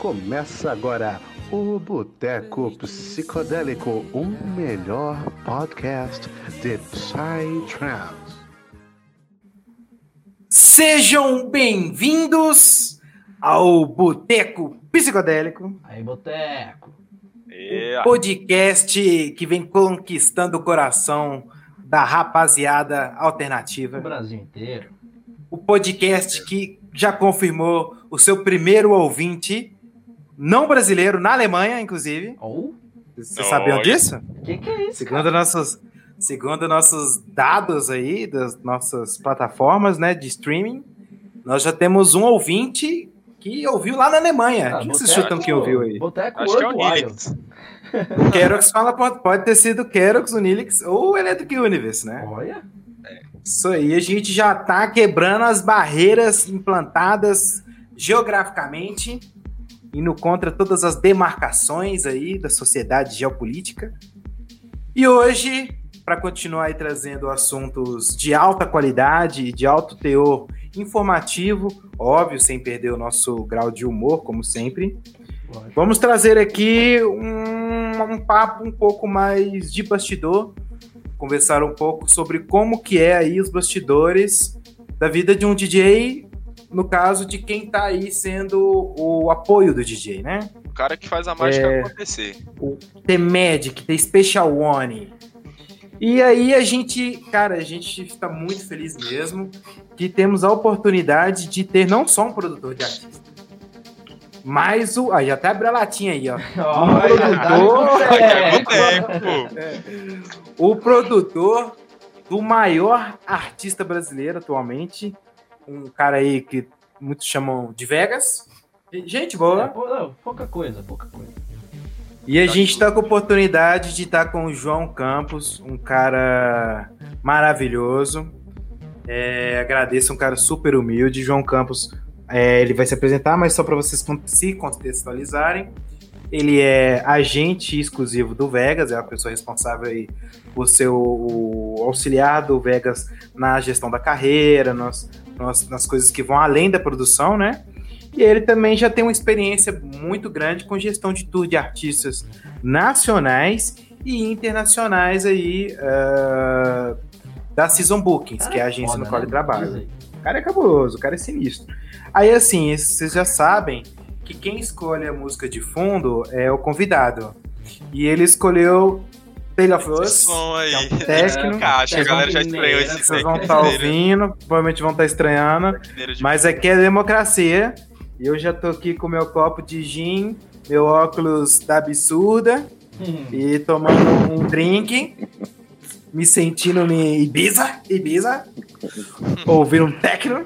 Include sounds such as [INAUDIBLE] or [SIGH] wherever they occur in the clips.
Começa agora o Boteco Psicodélico, o melhor podcast de Psytrance. Sejam bem-vindos ao Boteco Psicodélico, Aí, Boteco. É, podcast que vem conquistando o coração da rapaziada O alternativa. Brasil inteiro. O podcast que já confirmou o seu primeiro ouvinte não brasileiro na Alemanha, inclusive. Ou? Vocês sabiam Olha. disso? O que, que é isso? Segundo nossos, segundo nossos dados aí das nossas plataformas, né, de streaming, nós já temos um ouvinte que ouviu lá na Alemanha. Ah, Quem vocês chutam que ouviu aí? Boteco acho que é o World Nilix. O Kerox fala pode, pode ter sido o Kerox, o Nilix ou o Electric Universe, né? Olha. Isso aí, a gente já tá quebrando as barreiras implantadas geograficamente, indo contra todas as demarcações aí da sociedade geopolítica. E hoje, para continuar aí trazendo assuntos de alta qualidade e de alto teor informativo, óbvio, sem perder o nosso grau de humor, como sempre, Lógico. Vamos trazer aqui um, um papo um pouco mais de bastidor, conversar um pouco sobre como que é aí os bastidores da vida de um DJ, no caso de quem tá aí sendo o apoio do DJ, né? O cara que faz a mágica É. acontecer. O The Magic, The Special One. E aí a gente, cara, a gente está muito feliz mesmo que temos a oportunidade de ter não só um produtor de artista, mas o. Aí até abriu a latinha aí, ó. [LAUGHS] Olha, tá produtor, É, boteco. [LAUGHS] o produtor do maior artista brasileiro atualmente. Um cara aí que muitos chamam de Vegas. Gente É, boa. não, pouca coisa, pouca coisa. E a gente está com a oportunidade de estar com o João Campos, um cara maravilhoso. É, agradeço, um cara super humilde. João Campos, é, ele vai se apresentar, mas só para vocês se contextualizarem. Ele é agente exclusivo do Vegas, é a pessoa responsável aí por ser o, o auxiliar do Vegas na gestão da carreira, nas, nas, nas coisas que vão além da produção, né? E ele também já tem uma experiência muito grande com gestão de tour de artistas nacionais e internacionais aí ah, da Season Bookings, Cara, que é a agência foda, no qual né? ele trabalha. Diz aí. O cara é cabuloso, o cara é sinistro. Aí, assim, vocês já sabem que quem escolhe a música de fundo é o convidado. E ele escolheu Tale of Us, Esse som aí. que é um técnico. Encaixa, a galera já estranhou esse Vocês vão estar ouvindo, provavelmente vão estar estranhando. Mas aqui é democracia. E eu já tô aqui com meu copo de gin, meu óculos da absurda Hum. e tomando um drink, me sentindo em Ibiza, Ibiza, ouvindo um techno.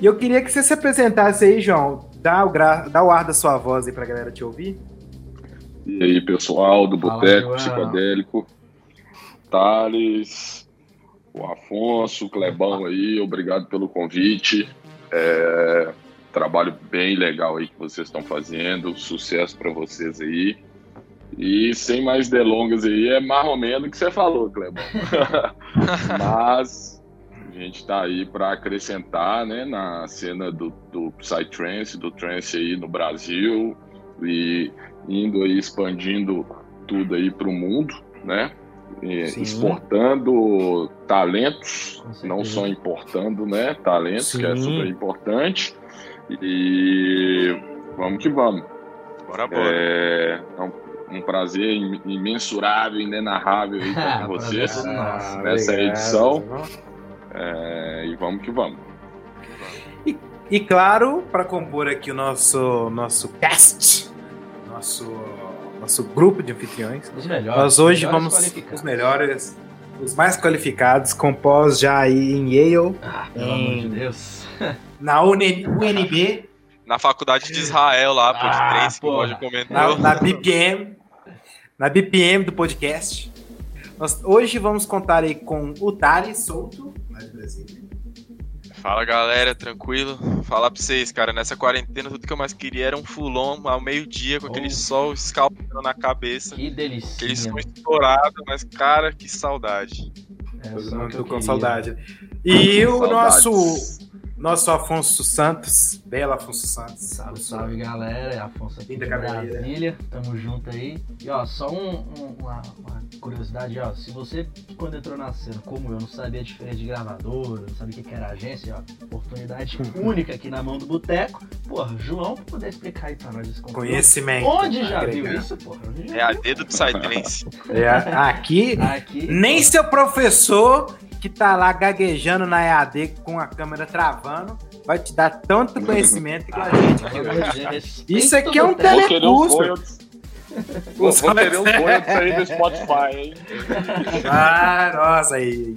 E eu queria que você se apresentasse aí, João. Dá o, gra... Dá o ar da sua voz aí pra galera te ouvir. E aí, pessoal do Boteco. Psicodélico, Thales, o Afonso, o Clebão aí, obrigado pelo convite. É, trabalho bem legal aí que vocês estão fazendo, sucesso para vocês aí. E sem mais delongas aí, é mais ou menos o que você falou, Clebão. [LAUGHS] Mas a gente está aí para acrescentar né, na cena do, do Psytrance, do trance aí no Brasil e indo aí expandindo tudo aí para o mundo, né? E Sim. exportando talentos, não só importando, né? Talentos, que é Sim. super importante. E vamos que vamos. Bora, bora. É é um, um prazer im- imensurável, inenarrável aí [LAUGHS] estar com vocês é Nossa, nessa obrigado. edição. É, e vamos que vamos. E claro, para compor aqui o nosso, nosso cast, nosso, nosso grupo de anfitriões, Os melhores. Nós hoje melhores vamos os melhores, os mais qualificados, compós já aí em Yale, Ah, pelo amor de Em- Deus. [LAUGHS] na UN UNB, Na faculdade de Israel lá, pô, de Ah, trance, que. Roger comentou. na, na BPM, na BPM do podcast. Nós hoje vamos contar aí com o Thales Souto, lá de Brasília. Fala galera, tranquilo? Falar pra vocês, cara, nessa quarentena tudo que eu mais queria era um fulon ao meio-dia com aquele Oh. sol escalpando na cabeça. Que Aquele delícia. som estourado, mas cara, que saudade. É Todo só o mundo que eu com queria. saudade. E o Saudades. nosso nosso Afonso Santos, belo Afonso Santos. Salve, salve galera, é Afonso aqui Linda de cabeleira. Brasília, tamo junto aí. E ó, só um- um- uma, uma curiosidade, ó, se você quando entrou na cena, como eu, não sabia a diferença de gravador, não sabia o que era agência, ó, oportunidade [LAUGHS] única aqui na mão do boteco. Porra, João, pra poder explicar aí pra nós esse conteúdo. Conhecimento. Onde já viu Agregar. isso, porra? É a viu? dedo do Psytrance. É, aqui, Aqui, nem porra. seu professor que tá lá gaguejando na EAD com a câmera travando vai te dar tanto [LAUGHS] conhecimento que a gente aqui hoje. Isso aqui é um Telecurso. Vou, vou querer os royalties aí do Spotify, hein? [LAUGHS] Ah, nossa, aí,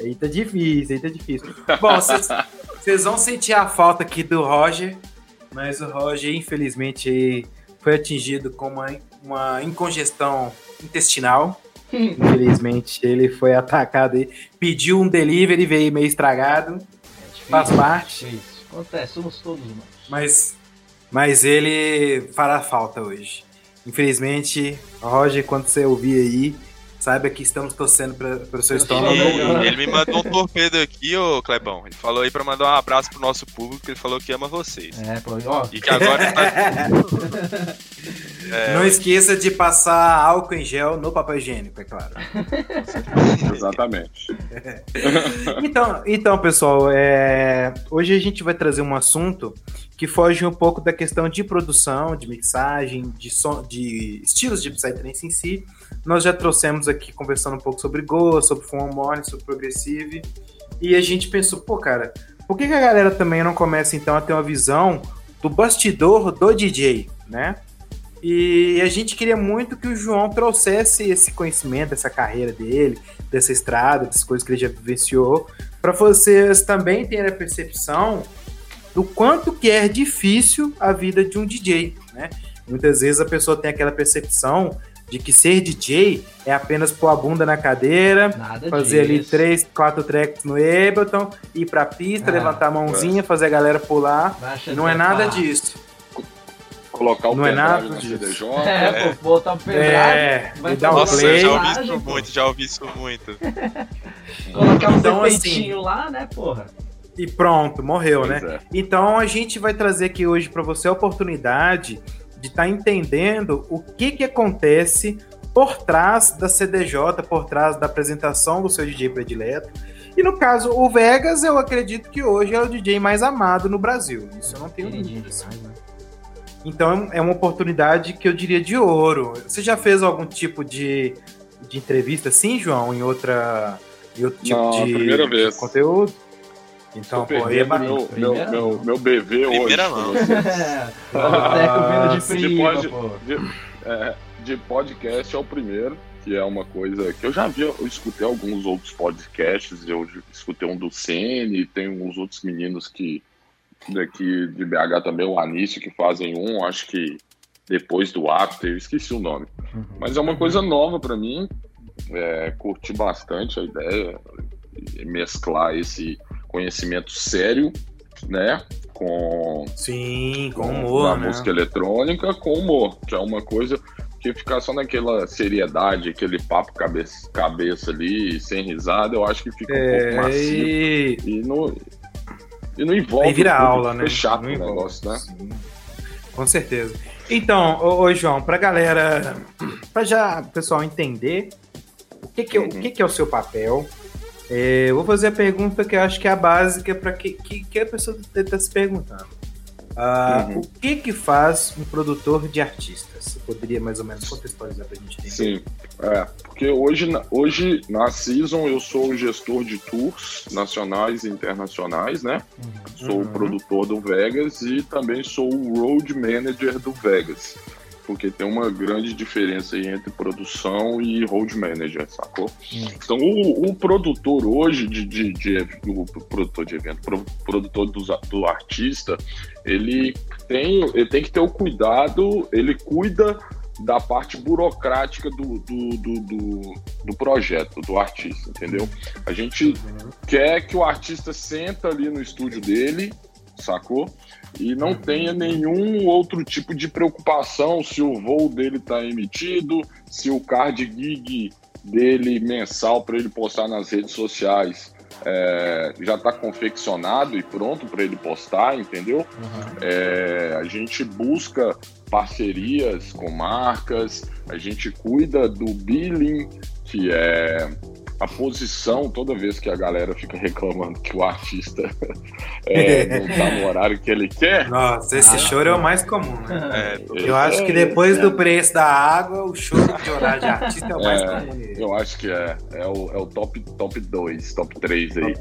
aí tá difícil, aí tá difícil. Bom, vocês- vão sentir a falta aqui do Roger, mas o Roger, infelizmente, foi atingido com uma, uma incongestão intestinal. Infelizmente, ele foi atacado aí, pediu um delivery, veio meio estragado, É difícil, faz parte. difícil. Acontece, somos todos humanos. mas, mas ele fará falta hoje. Infelizmente, Roger, quando você ouvir aí, saiba que estamos torcendo para o seu Eu estômago. E ele me mandou um torpedo aqui, ô Clebão. Ele falou aí pra mandar um abraço pro nosso público, que ele falou que ama vocês. É, pô, ó, E que agora tá. [LAUGHS] É, Não esqueça de passar álcool em gel no papel higiênico, é claro. [LAUGHS] Exatamente. [LAUGHS] Então, então pessoal, é, hoje a gente vai trazer um assunto que foge um pouco da questão de produção, de mixagem, de, som, de estilos de Psytrance em si. Nós já trouxemos aqui conversando um pouco sobre Go, sobre Full Morning, sobre Progressive. E a gente pensou, pô, cara, por que, que a galera também não começa então a ter uma visão do bastidor do DJ, né? E a gente queria muito que o João trouxesse esse conhecimento, essa carreira dele, dessa estrada, das coisas que ele já vivenciou, para vocês também terem a percepção do quanto que é difícil a vida de um DJ, né? Muitas vezes a pessoa tem aquela percepção de que ser DJ é apenas pôr a bunda na cadeira, nada fazer ali disso. três, quatro tracks no Ableton, ir pra pista, Ah, levantar a mãozinha, fazer a galera pular. Baixa Não é nada disso. Colocar o Não é pendrive nada na disso. CDJ. É, pô, botar o pendrive, É, vai dar um Nossa, play. já ouvi isso muito, já ouvi isso muito. [LAUGHS] Colocar um Então, assim, lá, né, porra? E pronto, morreu, né? Pois é. Então a gente vai trazer aqui hoje para você a oportunidade de estar entendendo o que que acontece por trás da CDJ, por trás da apresentação do seu DJ predileto. E no caso, o Vegas, eu acredito que hoje é o DJ mais amado no Brasil. Isso eu não tenho dúvidas. demais, né? Então é uma oportunidade que eu diria de ouro. Você já fez algum tipo de, de entrevista assim, João, em outra em outro tipo Não, a de, primeira de vez. conteúdo? Então, pô, aí é meu, meu, meu, BV hoje. Primeira [LAUGHS] com não. você. o boteco vindo de prima, de-. De, é, de podcast é o primeiro, que é uma coisa que eu já vi, eu escutei alguns outros podcasts, eu escutei um do CN, tem uns outros meninos que daqui de BH também, o Anício, que fazem um, acho que depois do After, eu esqueci o nome. Mas é uma coisa nova para mim, é, curti bastante a ideia, mesclar esse conhecimento sério, né, com Sim, com da humor, né? música eletrônica com humor, que é uma coisa que ficar só naquela seriedade, aquele papo cabeça, cabeça ali, sem risada, eu acho que fica um pouco É, macio. e... Não, e não envolve Aí vira aula, né? chato Não o envolve. negócio, né? Sim. Com certeza. Então, ô, ô, João, pra galera, pra já o pessoal entender o que que, é, o Uhum. que que é o seu papel, é, eu vou fazer a pergunta que eu acho que é a básica para que, que, que a pessoa está se perguntando. Ah, Uhum. O que que faz um produtor de artistas? Você poderia mais ou menos contextualizar pra gente entender? Sim, é, porque hoje, na- hoje na Season eu sou o gestor de tours nacionais e internacionais, né? Sou Uhum. o produtor do Vegas e também sou o road manager do Vegas. Porque tem uma grande diferença aí entre produção e road manager, sacou? Hum. Então o, o produtor hoje de, de, de- o produtor de evento, pro- produtor do, do artista, ele tem, ele tem que ter o cuidado, ele cuida da parte burocrática do, do, do, do, do projeto, do artista, entendeu? A gente quer que o artista senta ali no estúdio dele, sacou? E não tenha nenhum outro tipo de preocupação se o voo dele está emitido, se o card gig dele mensal para ele postar nas redes sociais é, já está confeccionado e pronto para ele postar, entendeu? Uhum. É, a gente busca parcerias com marcas, a gente cuida do billing, que é a posição, toda vez que a galera fica reclamando que o artista [LAUGHS] é, [LAUGHS] não tá no horário que ele quer. Nossa, esse Ah, choro é o mais comum, né? É, Eu acho que depois do preço da água, o choro de horário de artista é o mais É, comum. Eu acho que é. É o, é o top 2, top, dois, top 3 aí.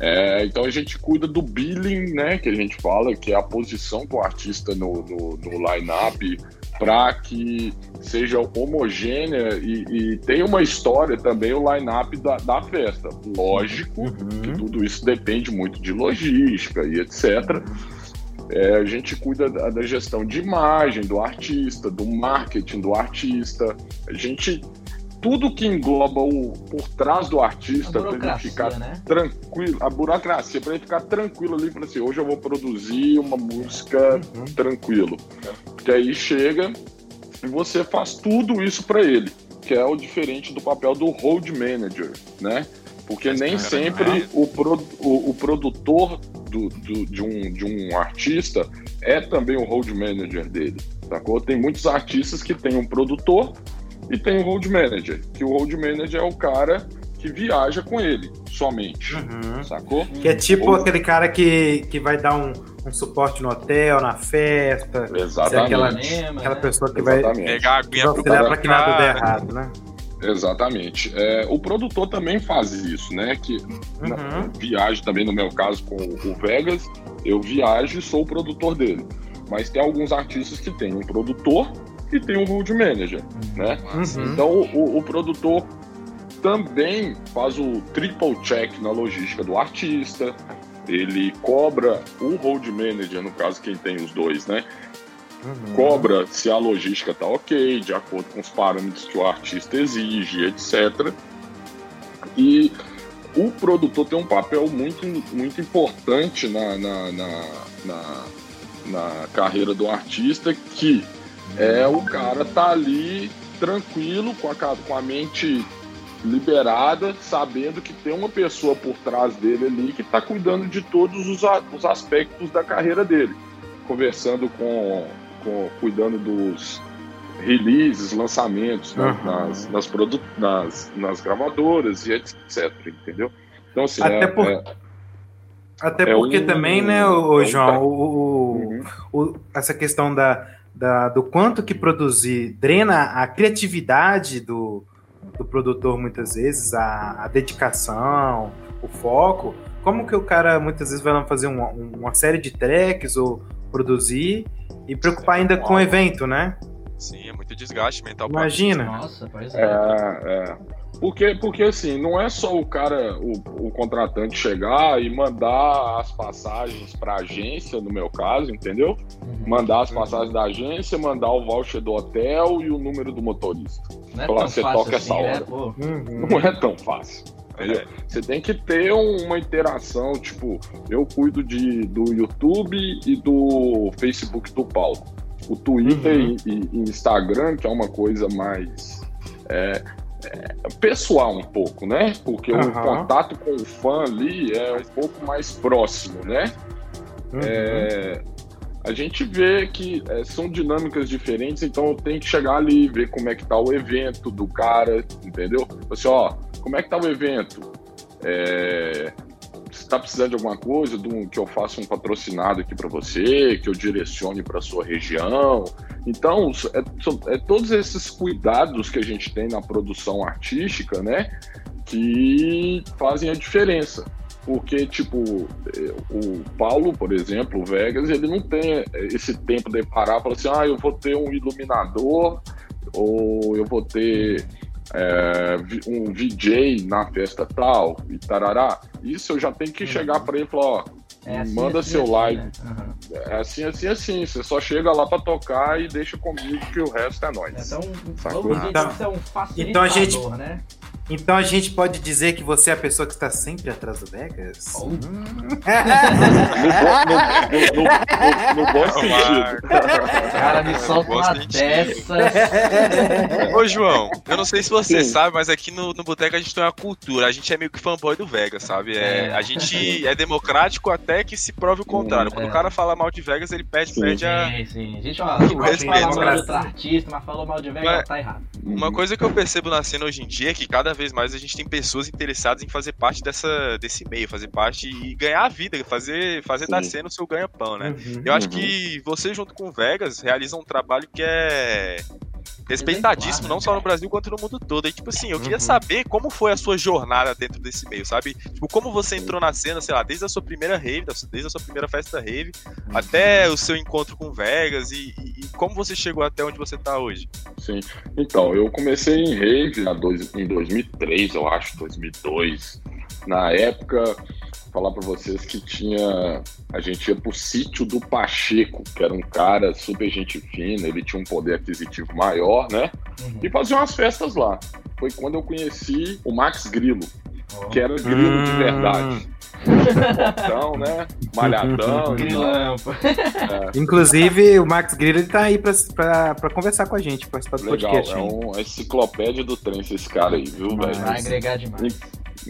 É, então a gente cuida do billing, né? Que a gente fala, que é a posição do artista no, no, no line-up, para que seja homogênea e, e tenha uma história também o line-up da, da festa. Lógico que Uhum. tudo isso depende muito de logística e etc. É, a gente cuida da, da gestão de imagem do artista, do marketing do artista. A gente. Tudo que engloba o por trás do artista para ele ficar né? tranquilo, a burocracia, para ele ficar tranquilo ali, falar assim, hoje eu vou produzir uma música Uhum. tranquilo. Porque aí chega e você faz tudo isso para ele, que é o diferente do papel do road manager, né? Porque Mas, nem sempre o, pro- o, o produtor do, do- de, um, de um artista é também o road manager dele, sacou? Tem muitos artistas que tem um produtor e tem um road manager, que o road manager é o cara que viaja com ele, somente, Uhum. sacou? Que é tipo Ou- aquele cara que, que vai dar um, um suporte no hotel, na festa. Exatamente. aquela, Cinema, aquela né? pessoa que vai Exatamente. Pegar a aguinha vai pro pra que nada dê errado, né? Exatamente. É, o produtor também faz isso, né? Que na- Uhum. viajo também, no meu caso, com o Vegas, eu viajo e sou o produtor dele. Mas tem alguns artistas que tem um produtor e tem um road manager, né? Uhum. Então o, o produtor também faz o triple check na logística do artista. Ele cobra o road manager, no caso, quem tem os dois, né? Uhum. cobra se a logística está ok, de acordo com os parâmetros que o artista exige, etc. E o produtor tem um papel muito, muito importante na, na, na, na, na carreira do artista, que é o cara tá ali tranquilo, com a, com a mente liberada, sabendo que tem uma pessoa por trás dele ali que está cuidando de todos os, a- os aspectos da carreira dele. Conversando com, com cuidando dos releases, lançamentos né, Uhum. nas, nas, produ- nas, nas gravadoras e etc. Entendeu? Então, assim, Até é- por- é- Até É porque um- também, né, o, é um João, o, o- Uhum. o- essa questão da, da- do quanto que produzir drena a criatividade do, do produtor muitas vezes, a, a dedicação, o foco. Como que o cara muitas vezes vai lá fazer uma, uma série de tracks ou produzir e preocupar ainda com o evento, né? Sim, é muito desgaste mental. Imagina. Nossa, pois é. É, é. Porque, porque assim, não é só o cara, o, o contratante chegar e mandar as passagens para a agência, no meu caso, entendeu? Uhum. Mandar as passagens da agência, mandar o voucher do hotel e o número do motorista. Não é falar, tão você fácil toca assim, essa né? hora. Uhum. Não é tão fácil. Entendeu? Você tem que ter um- uma interação, tipo, eu cuido de, do YouTube e do Facebook do Paulo. O Twitter Uhum. e, e- Instagram, que é uma coisa mais é, é, pessoal um pouco, né? Porque o Aham. contato com o fã ali é um pouco mais próximo, né? Uhum. É, a gente vê que é, são dinâmicas diferentes, então eu tenho que chegar ali, ver como é que tá o evento do cara, entendeu? Assim, ó, como é que tá o evento? É, você tá precisando de alguma coisa, de um- que eu faça um patrocinado aqui para você, que eu direcione para sua região. Então, é, é todos esses cuidados que a gente tem na produção artística, né, que fazem a diferença porque, tipo, eh, o Paulo, por exemplo, o Vegas, ele não tem esse tempo de parar e falar assim, ah, eu vou ter um iluminador, ou eu vou ter vi- um VJ na festa tal, e tarará. Isso eu já tenho que chegar para ele e falar, ó, é assim, manda assim, seu assim, live. né? Aham. É assim, assim, assim, você só chega lá para tocar e deixa comigo que o resto é nós. Então, Sacou? vamos dizer Então- é um então a gente- né? Então a gente pode dizer que você é a pessoa que está sempre atrás do Vegas? Oh. No, no, no, no, no bom sentido. Cara, me solta uma de dessas. Ô, João, eu não sei se você Sim. sabe, mas aqui no, no Boteco a gente tem uma cultura. A gente é meio que fanboy do Vegas, sabe? É, É. a gente é democrático até que se prove o contrário. Quando é. o cara fala mal de Vegas, ele perde, Sim. perde a. Sim, sim. A gente respeito, falar mal de outro artista, mas falou mal de Vegas, Mas- tá errado. Uma coisa que eu percebo na cena hoje em dia é que cada vez mais a gente tem pessoas interessadas em fazer parte dessa, desse meio, fazer parte e ganhar a vida, fazer, fazer da Sim. cena o seu ganha-pão, né? Uhum. Eu acho Uhum. que você, junto com o Vegas, realiza um trabalho que é respeitadíssimo, não só no? Brasil quanto no mundo todo. E, tipo assim, eu queria Uhum. saber como foi a sua jornada dentro desse meio, sabe? Tipo, como você entrou na cena, sei lá, desde a sua primeira rave, desde a sua primeira festa rave, até o seu encontro com Vegas e, e- e como você chegou até onde você tá hoje. Sim. Então, eu comecei em rave dois- em 2003, eu acho, 2002. Na época, falar pra vocês que tinha. A gente ia pro sítio do Pacheco, que era um cara super gente fina, ele tinha um poder aquisitivo maior, né? Uhum. E fazia umas festas lá. Foi quando eu conheci o Max Grilo, que era grilo de Hum. verdade. Fortão, né? Malhadão. e. Grilão, pô. Inclusive, o Max Griller ele tá aí pra, pra, pra conversar com a gente, participar do Legal, podcast. é uma enciclopédia do trem esse cara aí, viu, velho? Vai agregar demais.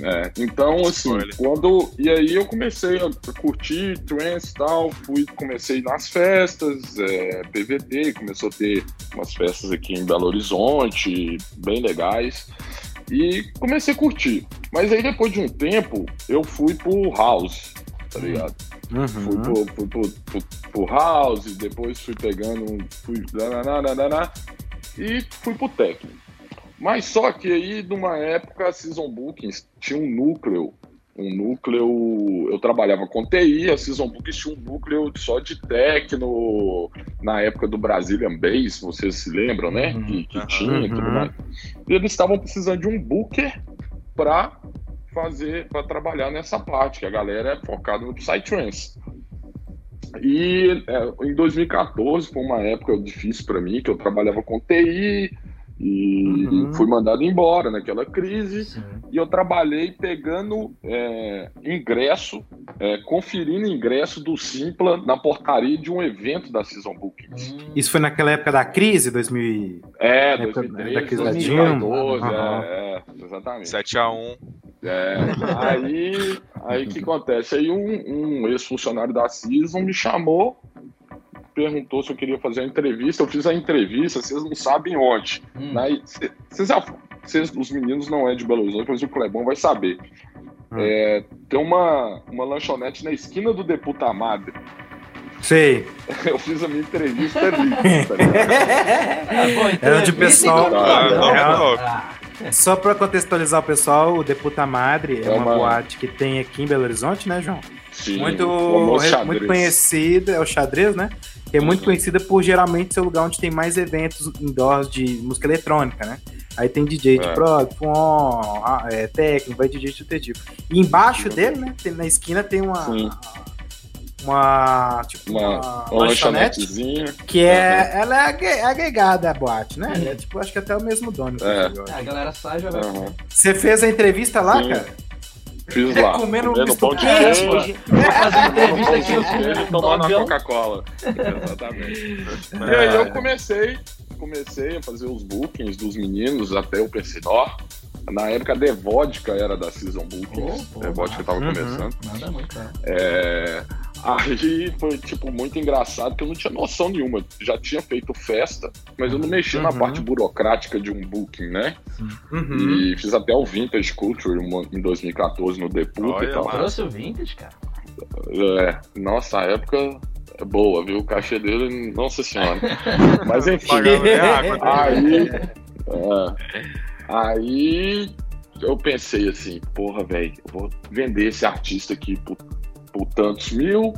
É, então, assim, Spoiler. quando. E aí eu comecei a curtir trance e tal, fui, comecei nas festas, é, PVT, começou a ter umas festas aqui em Belo Horizonte, bem legais. E comecei a curtir. Mas aí depois de um tempo, eu fui pro house, tá ligado? Fui, Uhum. pro, fui pro, pro, pro house, depois fui pegando. um- Fui. nananana, e fui pro techno. Mas só que aí, numa época, a Season Bookings tinha um núcleo. Um núcleo. Eu trabalhava com TI, a Season Bookings tinha um núcleo só de techno na época do Brazilian Bass, vocês se lembram, né? Uhum. Que, que tinha e tudo Uhum. mais. E eles estavam precisando de um booker para fazer, para trabalhar nessa parte, que a galera é focada no Psytrance. E é, em 2014 foi uma época difícil para mim, que eu trabalhava com TI e Uhum. fui mandado embora naquela crise. Sim. E eu trabalhei pegando é, ingresso, é, conferindo ingresso do Simpla na portaria de um evento da Season Bookings. Hum, Isso foi naquela época da crise, 2000. É, época da 2013, crise da 2014, Dilma. é, é, exatamente. 7x1. É, aí, aí o que acontece? Aí um, um ex-funcionário da Season me chamou, perguntou se eu queria fazer a entrevista. Eu fiz a entrevista, vocês não sabem onde. hum. Cê- Vocês os meninos não é de Belo Horizonte, mas o Clebão vai saber. Hum. É, tem uma, uma lanchonete na esquina do Deputa Madre. Sei. [LAUGHS] Eu fiz a minha entrevista ali. tá? Ah, [LAUGHS] bom, então É onde é o pessoal- Ah, não, Ah, Só pra contextualizar o pessoal, o Deputa Madre é, É uma, uma- boate que tem aqui em Belo Horizonte, né, João? Sim, Muito, muito conhecida, é o xadrez, né? Que é muito Uhum. conhecida por geralmente ser o lugar onde tem mais eventos indoors de música eletrônica, né? Aí tem DJ de É. prog, é, técnico, vai DJ de todo tipo. E embaixo Uhum. dele, né, tem- na esquina tem uma. Sim. Uma. Tipo, Uma, uma, uma lanchonete. Que é. Ela é agre- agregada à boate, né? É tipo, acho que até o mesmo dono. É. acho. a galera sai já. Aham. Você fez a entrevista lá, Sim. cara? Fiz lá. Comendo um comendo misto pão de queijo. fazer entrevista aqui, queijo, filhos tomando uma. Coca-Cola. Exatamente. E É. aí eu comecei, comecei a fazer os bookings dos meninos até o Persinor. Na época a Devodka era da Season Bookings. Oh, pô, Devodka tava Uhum. começando. Manda muito, cara. É, Aí foi, tipo, muito engraçado, que eu não tinha noção nenhuma. Já tinha feito festa, mas eu não mexia na Uhum. parte burocrática de um booking, né? Uhum. E fiz até o Vintage Culture uma- em 2014 no Deputa Olha, e tal. Trouxe o vintage, cara. É, nossa, a época é boa, viu? O cachê dele, nossa senhora. [LAUGHS] Mas enfim. Né? Aí, é, aí eu pensei assim, porra, velho, vou vender esse artista aqui por, por tantos mil,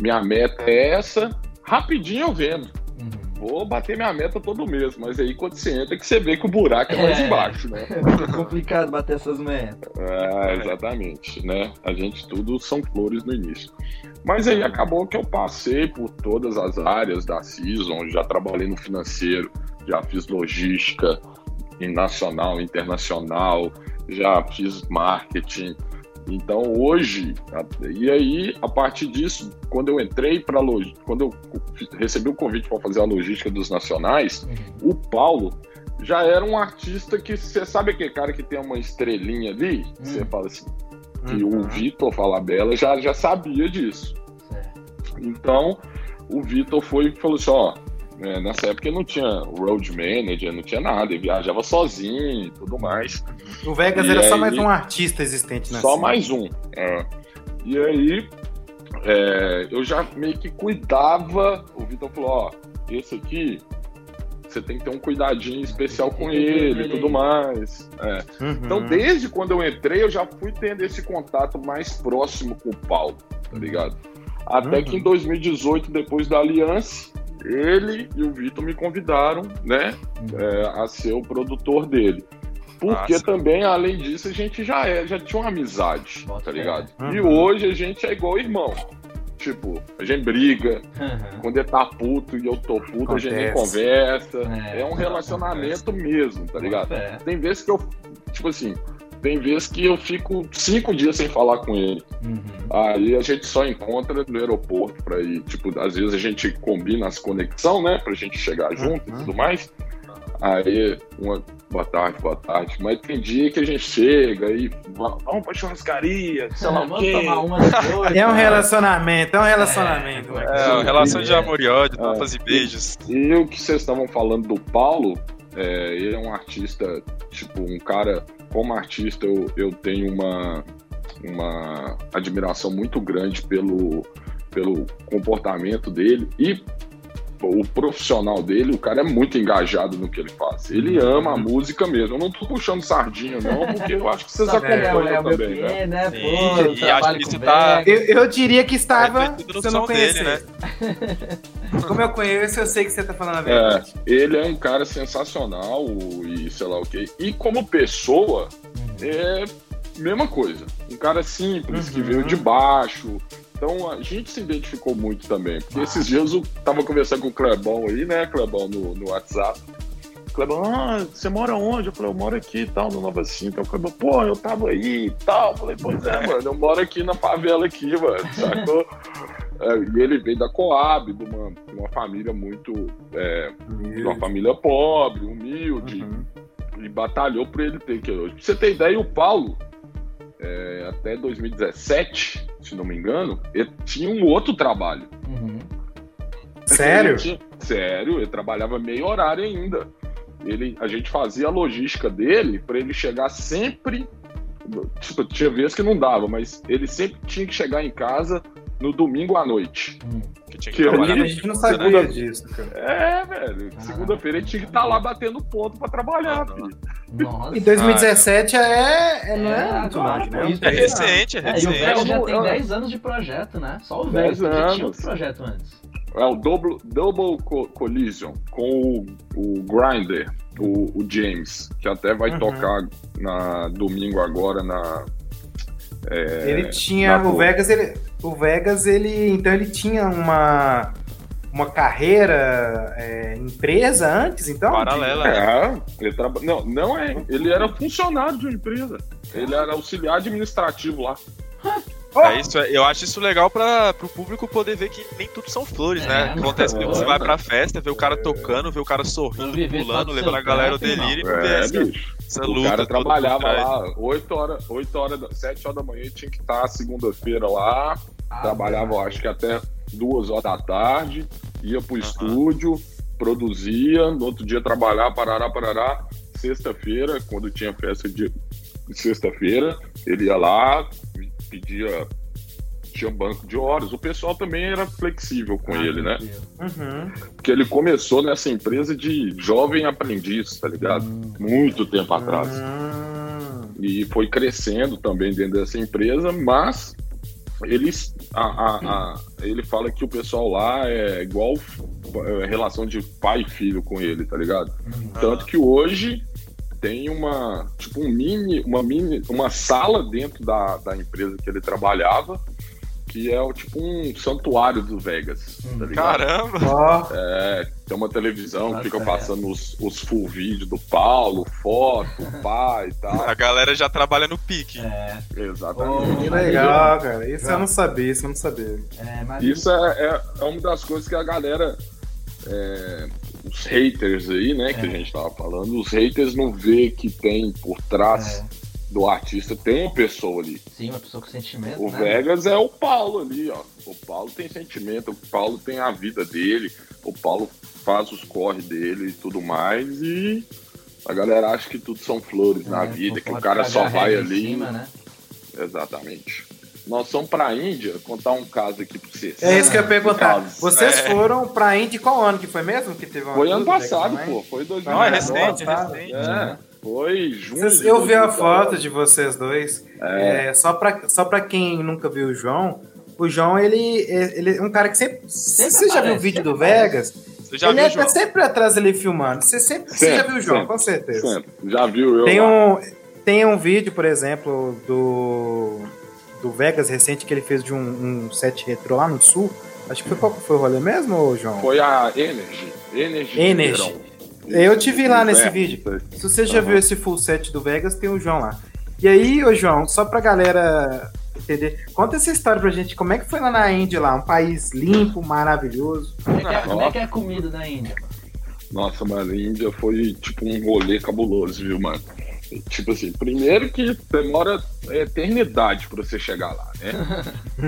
minha meta é essa, rapidinho eu vendo. Uhum. Vou bater minha meta todo mês, mas aí quando você entra que você vê que o buraco é mais É. embaixo, né? [LAUGHS] É complicado bater essas metas. É, exatamente, né? A gente tudo são flores no início. Mas aí acabou que eu passei por todas as áreas da Season, já trabalhei no financeiro, já fiz logística, em nacional, internacional, já fiz marketing. Então hoje, e aí a partir disso, quando eu entrei para quando eu recebi o convite para fazer a logística dos nacionais, uhum. o Paulo já era um artista que você sabe aquele cara que tem uma estrelinha ali, uhum. você fala assim, e uhum. o Vitor Falabella já já sabia disso. Então o Vitor foi e falou assim, ó, é, nessa época não tinha road manager, não tinha nada, ele viajava sozinho e tudo mais. O Vegas e era aí, só mais um artista existente na Só cena. mais um. É. E aí é, eu já meio que cuidava, o Vitor falou, ó, esse aqui você tem que ter um cuidadinho especial com ele e tudo mais. É. Uhum. Então, desde quando eu entrei, eu já fui tendo esse contato mais próximo com o Paulo, tá ligado? Até uhum. que em 2018, depois da aliança, ele e o Vitor me convidaram, né, é, a ser o produtor dele. Porque Nossa. também, além disso, a gente já é, já tinha uma amizade, Bota tá ligado? Uhum. E hoje a gente é igual irmão. Tipo, a gente briga. Uhum. Quando ele tá puto e eu tô puto, Acontece. a gente nem conversa. É, é um relacionamento acontece. mesmo, tá ligado? É. Tem vezes que eu, tipo assim, tem vezes que eu fico cinco dias sem falar com ele. Uhum. Aí a gente só encontra no aeroporto pra ir. Tipo, às vezes a gente combina as conexões, né? Pra gente chegar junto uhum. e tudo mais. Aí, uma boa tarde, boa tarde. Mas tem dia que a gente chega e vamos pra churrascaria, sei lá o quê. [LAUGHS] É um relacionamento, é um relacionamento. É, é uma relação de amor e ódio, tapas é. e beijos. E, e o que vocês estavam falando do Paulo, é, ele é um artista, tipo, um cara como artista, eu, eu tenho uma, uma admiração muito grande pelo, pelo comportamento dele e o profissional dele, o cara é muito engajado no que ele faz. Ele uhum. ama a música mesmo. Eu não tô puxando sardinha, não, porque eu acho que vocês acompanham é, é, também, né? né? Pô, e, acho que isso tá... Eu, eu, diria que estava, é, você não conhece, né? [LAUGHS] Como eu conheço, eu sei que você tá falando a verdade. É, ele é um cara sensacional e sei lá o quê. E como pessoa, uhum. é mesma coisa. Um cara simples, uhum. que veio de baixo, então a gente se identificou muito também. Porque esses dias eu tava conversando com o Clebão aí, né, Clebão, no, no WhatsApp. Clebão, ah, você mora onde? Eu falei, eu moro aqui e tal, no Nova Cinta. O Clebão, pô, eu tava aí e tal. Eu falei, pois é, mano, eu moro aqui na favela aqui, mano, sacou? [LAUGHS] É, e ele veio da Coab, de uma, de uma família muito. É, de uma família pobre, humilde. Uhum. E batalhou por ele ter que. Pra você ter ideia, o Paulo, é, até 2017, se não me engano, ele tinha um outro trabalho. Uhum. Sério? Tinha, sério, ele trabalhava meio horário ainda. Ele, a gente fazia a logística dele para ele chegar sempre. Tipo, tinha vezes que não dava, mas ele sempre tinha que chegar em casa no domingo à noite. Hum. Que tinha que, que trabalhar. A gente não sabia segunda... disso, cara. É, velho. Ah. Segunda-feira ele tinha que estar tá lá batendo ponto pra trabalhar, ah, filho. Nossa. E 2017 ah, é, é, não é, é muito longe, né? É recente, é recente. É, e o Vegas já tem 10 anos de projeto, né? Só o Vegas já tinha outro projeto antes. É o Double, double Collision com o, o Grinder, o, o James, que até vai uhum. tocar na domingo agora na é, ele tinha o Vegas, ele, o Vegas, ele então ele tinha uma uma carreira é, empresa antes, então? Paralela. É, ele traba... não, não é. Ele era funcionário de uma empresa. Ele era auxiliar administrativo lá. Oh. É isso, eu acho isso legal para o público poder ver que nem tudo são flores, né? é, né? Acontece que você vai pra festa, vê o cara tocando, vê o cara sorrindo, pulando, levando a galera o delírio e é, essa, essa luta. O cara trabalhava lá 8 horas, 8 horas, 7 horas da manhã e tinha que estar segunda-feira lá. Ah, trabalhava, é. acho que até 2 horas da tarde, ia pro estúdio, produzia, no outro dia trabalhar, parará, parará. Sexta-feira, quando tinha festa de sexta-feira, ele ia lá, pedia tinha um banco de horas. O pessoal também era flexível com ah, ele, né? Uhum. Porque ele começou nessa empresa de jovem aprendiz, tá ligado? Uhum. Muito tempo atrás. Uhum. E foi crescendo também dentro dessa empresa, mas eles, a, a, a, ele fala que o pessoal lá é igual é, relação de pai e filho com ele, tá ligado? Uhum. Tanto que hoje tem uma tipo um mini, uma mini, uma sala dentro da, da empresa que ele trabalhava que é o tipo um santuário do Vegas, tá ligado? Caramba! Ó, É, tem uma televisão que Nossa, fica é. passando os, os full vídeo do Paulo, foto, [LAUGHS] pai e tal. A galera já trabalha no pique. É, Exatamente. que legal, cara. Isso eu não sabia, isso eu não sabia. é, mas Isso é, é, é uma das coisas que a galera. É, os haters aí, né, que a gente tava falando, os haters não vê que tem por trás É. do artista, tem uma pessoa ali. sim, uma pessoa com sentimento, O né? Vegas é o Paulo ali, ó. O Paulo tem sentimento, o Paulo tem a vida dele, o Paulo faz os corre dele e tudo mais, e a galera acha que tudo são flores na É, vida, que o cara só vai ali. cima, né? Exatamente. Nós somos pra Índia, contar um caso aqui pra vocês. É isso que eu ia perguntar. Vocês É. foram pra Indy qual ano que foi mesmo? Que teve uma Foi ano tudo, passado, pô. Foi 2000. Não, é Ah, recente, é tá. recente. É, foi junho. Vocês- eu vi a 2019. foto de vocês dois. É, só, pra, só pra quem nunca viu o João, o João, ele, ele é um cara que sempre. Sempre você já viu o aparece, vídeo do sempre Vegas? Você já ele viu, é João? sempre atrás ali filmando. Você, sempre, você já Sempre, viu o João, sempre, com certeza. Sempre. Já viu eu Tem lá. um, tem um vídeo, por exemplo, do, do Vegas recente que ele fez de um, um set retrô lá no sul. Acho que foi qual que foi o rolê mesmo, ô, João? Foi a Energy. Energy. Energy. verão. Eu te vi lá nesse É, vídeo. Se você já Aham. viu esse full set do Vegas, tem o João lá. E aí, ô João, só pra galera entender, conta essa história pra gente. Como é que foi lá na Índia, lá? Um país limpo, maravilhoso. Como é, que é, como é que é a comida da Índia? Nossa, mano, a Índia foi tipo um rolê cabuloso, viu, mano? Tipo assim, primeiro que demora eternidade pra você chegar lá, né?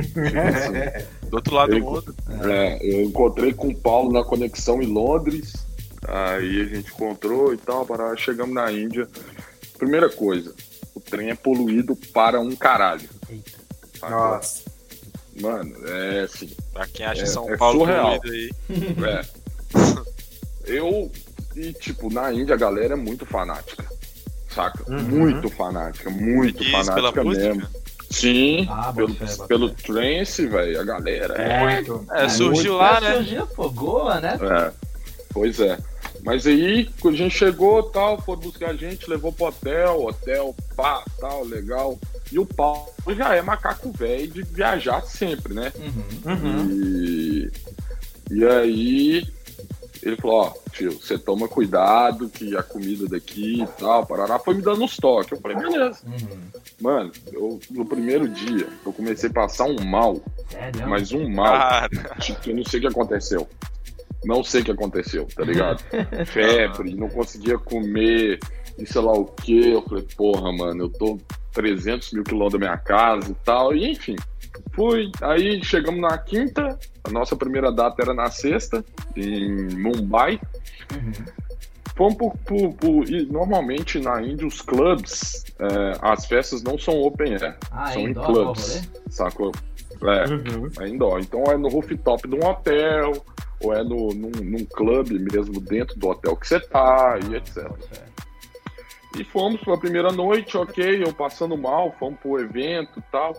Tipo [LAUGHS] assim, Do outro lado do Eu- mundo. É, eu encontrei com o Paulo na conexão em Londres. Aí a gente encontrou e tal, para chegamos na Índia. Primeira coisa, o trem é poluído para um caralho. Eita. Nossa. Mano, é assim. Pra quem acha É- São é Paulo surreal. poluído aí. É. [LAUGHS] Eu, e tipo, na Índia a galera é muito fanática. Saca? Uhum. Muito fanática, muito Isso, pela fanática música? mesmo. Sim, Ah, pelo, fé, pelo fé. trance, velho, a galera é Muito. É, surgiu Mas lá, né? Surgiu, pô, Goa, né? É, pois é. Mas aí, quando a gente chegou, tal, foi buscar a gente, levou pro hotel, hotel, pá, tal, legal. E o Paulo já é macaco velho de viajar sempre, né? Uhum. Uhum. E, e aí, ele falou, ó, tio, você toma cuidado que a comida daqui e tal, parará, foi me dando uns toques. Eu falei, beleza. Uhum. Mano, eu, no primeiro dia, eu comecei a passar um mal, Sério? mas um mal. Ah, [LAUGHS] Tipo, eu não sei o que aconteceu. Não sei o que aconteceu, tá ligado? [LAUGHS] Febre, não conseguia comer e sei lá o que. Eu falei, porra, mano, eu tô 300 mil quilômetros da minha casa e tal. E enfim, fui. Aí chegamos na quinta, a nossa primeira data era na sexta, em Mumbai. Uhum. Fomos por, por- por- e normalmente na Índia os clubs, é, as festas não são open air, Ah, são em qual o clubs, rolê? sacou? É, Uhum. é indoor. Então é no rooftop de um hotel, ou é no, num, num clube mesmo dentro do hotel que você tá, e etc. E fomos pra primeira noite, ok, eu passando mal, fomos pro evento e tal.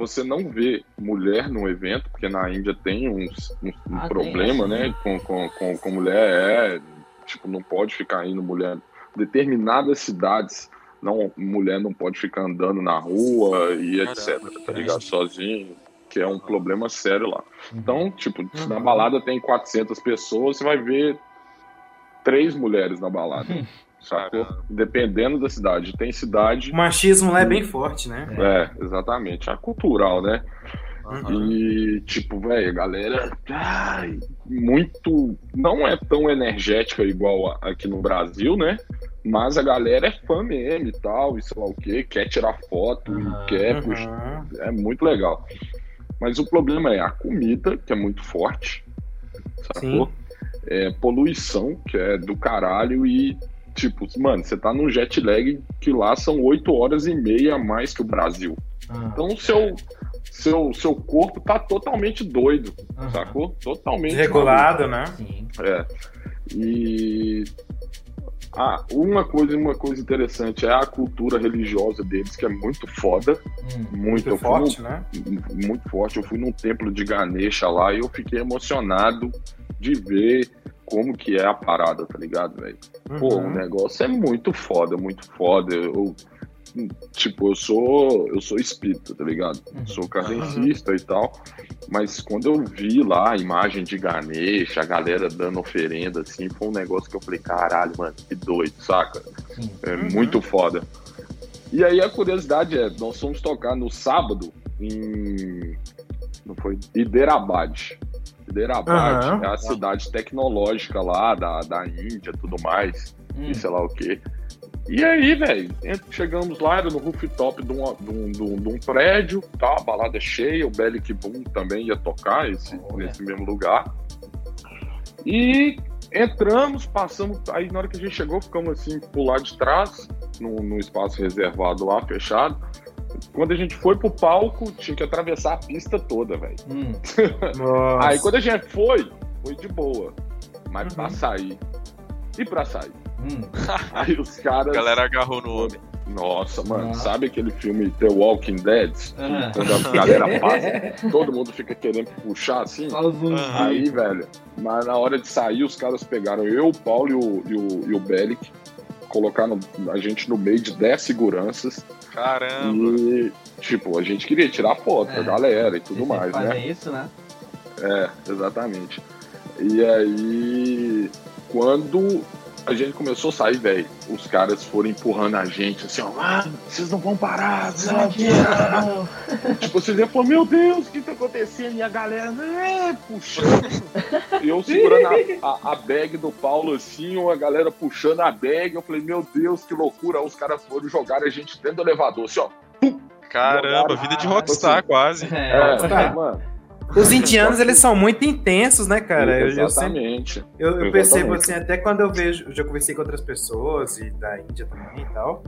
Você não vê mulher no evento, porque na Índia tem uns, um, um Ah, tem problema, essa, né? Com, com, com, com mulher, é, tipo, não pode ficar indo mulher. Determinadas cidades, não, mulher não pode ficar andando na rua e Caramba, etc, tá ligado? Sozinho, que é um problema sério lá. Uhum. Então, tipo, se na balada tem 400 pessoas, você vai ver três mulheres na balada, [LAUGHS] sacou? Caramba. Dependendo da cidade. Tem cidade, O machismo lá é bem forte, né? é, exatamente, é cultural, né? Aham. E, tipo, velho, a galera, ai, muito, não é tão energética igual a- aqui no Brasil, né? Mas a galera é fã mesmo e tal, e sei lá o que, quer tirar foto, e quer Uhum. é muito legal. Mas o problema é a comida, que é muito forte, sacou? É poluição, que é do caralho, e tipo, mano, você tá num jet lag que lá são 8 horas e meia a mais que o Brasil. Ah, Então seu, seu, seu corpo tá totalmente doido, sacou? Totalmente Regulado, né? Sim. é. E ah, uma coisa, uma coisa interessante é a cultura religiosa deles, que é muito foda, Hum. muito, Muito forte, num- né? muito forte. Eu fui num templo de Ganesha lá e eu fiquei emocionado de ver como que é a parada, tá ligado, velho? Pô, o Uhum. negócio é muito foda, muito foda. Eu, tipo, eu sou, eu sou espírita, tá ligado? Uhum. Sou cardencista e tal. Mas quando eu vi lá a imagem de Ganesh, a galera dando oferenda, assim, foi um negócio que eu falei, caralho, mano, que doido, saca? Sim. É muito foda. E aí a curiosidade é, nós fomos tocar no sábado em. Não foi? Hiderabad. Hiderabad Aham. é a cidade tecnológica lá da, da Índia tudo mais, Hum. e sei lá o quê. E aí, velho, chegamos lá, era no rooftop de um, de um, de um- de um prédio, tá, a balada cheia, o Bellic Boom também ia tocar esse, Olha. nesse mesmo lugar. E entramos, passamos, aí na hora que a gente chegou, ficamos assim pro lado de trás, num, num espaço reservado lá, fechado. Quando a gente foi pro palco, tinha que atravessar a pista toda, velho. Hum. Aí quando a gente foi, foi de boa. Mas Uhum. pra sair. E pra sair? Hum. [LAUGHS] Aí os A caras. galera agarrou no homem. Nossa, mano, Nossa. sabe aquele filme The Walking Dead? Ah. Quando a galera [LAUGHS] passa, todo mundo fica querendo puxar assim? Aham. Aí, velho, mas na hora de sair, os caras pegaram eu, o Paulo e o, e o, e o Bellic, colocaram a gente no meio de 10 seguranças Caramba. e, tipo, a gente queria tirar foto É. galera e tudo mais, fazem né? isso, né? É, exatamente. E aí, quando a gente começou a sair, velho, os caras foram empurrando a gente, assim, ó, ah, vocês não vão parar, sei lá o quê. Tipo, vocês iam falar, meu Deus, o que tá acontecendo? E a galera, é, puxando. E eu segurando a, a, a bag do Paulo, assim, ou a galera puxando a bag. Eu falei, meu Deus, que loucura. Aí os caras foram jogar a gente dentro do elevador, assim, ó. Caramba, vida de rockstar quase. É, É, mano. Os indianos, eles são muito intensos, né, cara? Eu, eu sempre Exatamente. Eu, eu Exatamente. percebo assim, até quando eu vejo, eu já conversei com outras pessoas e da Índia também e tal.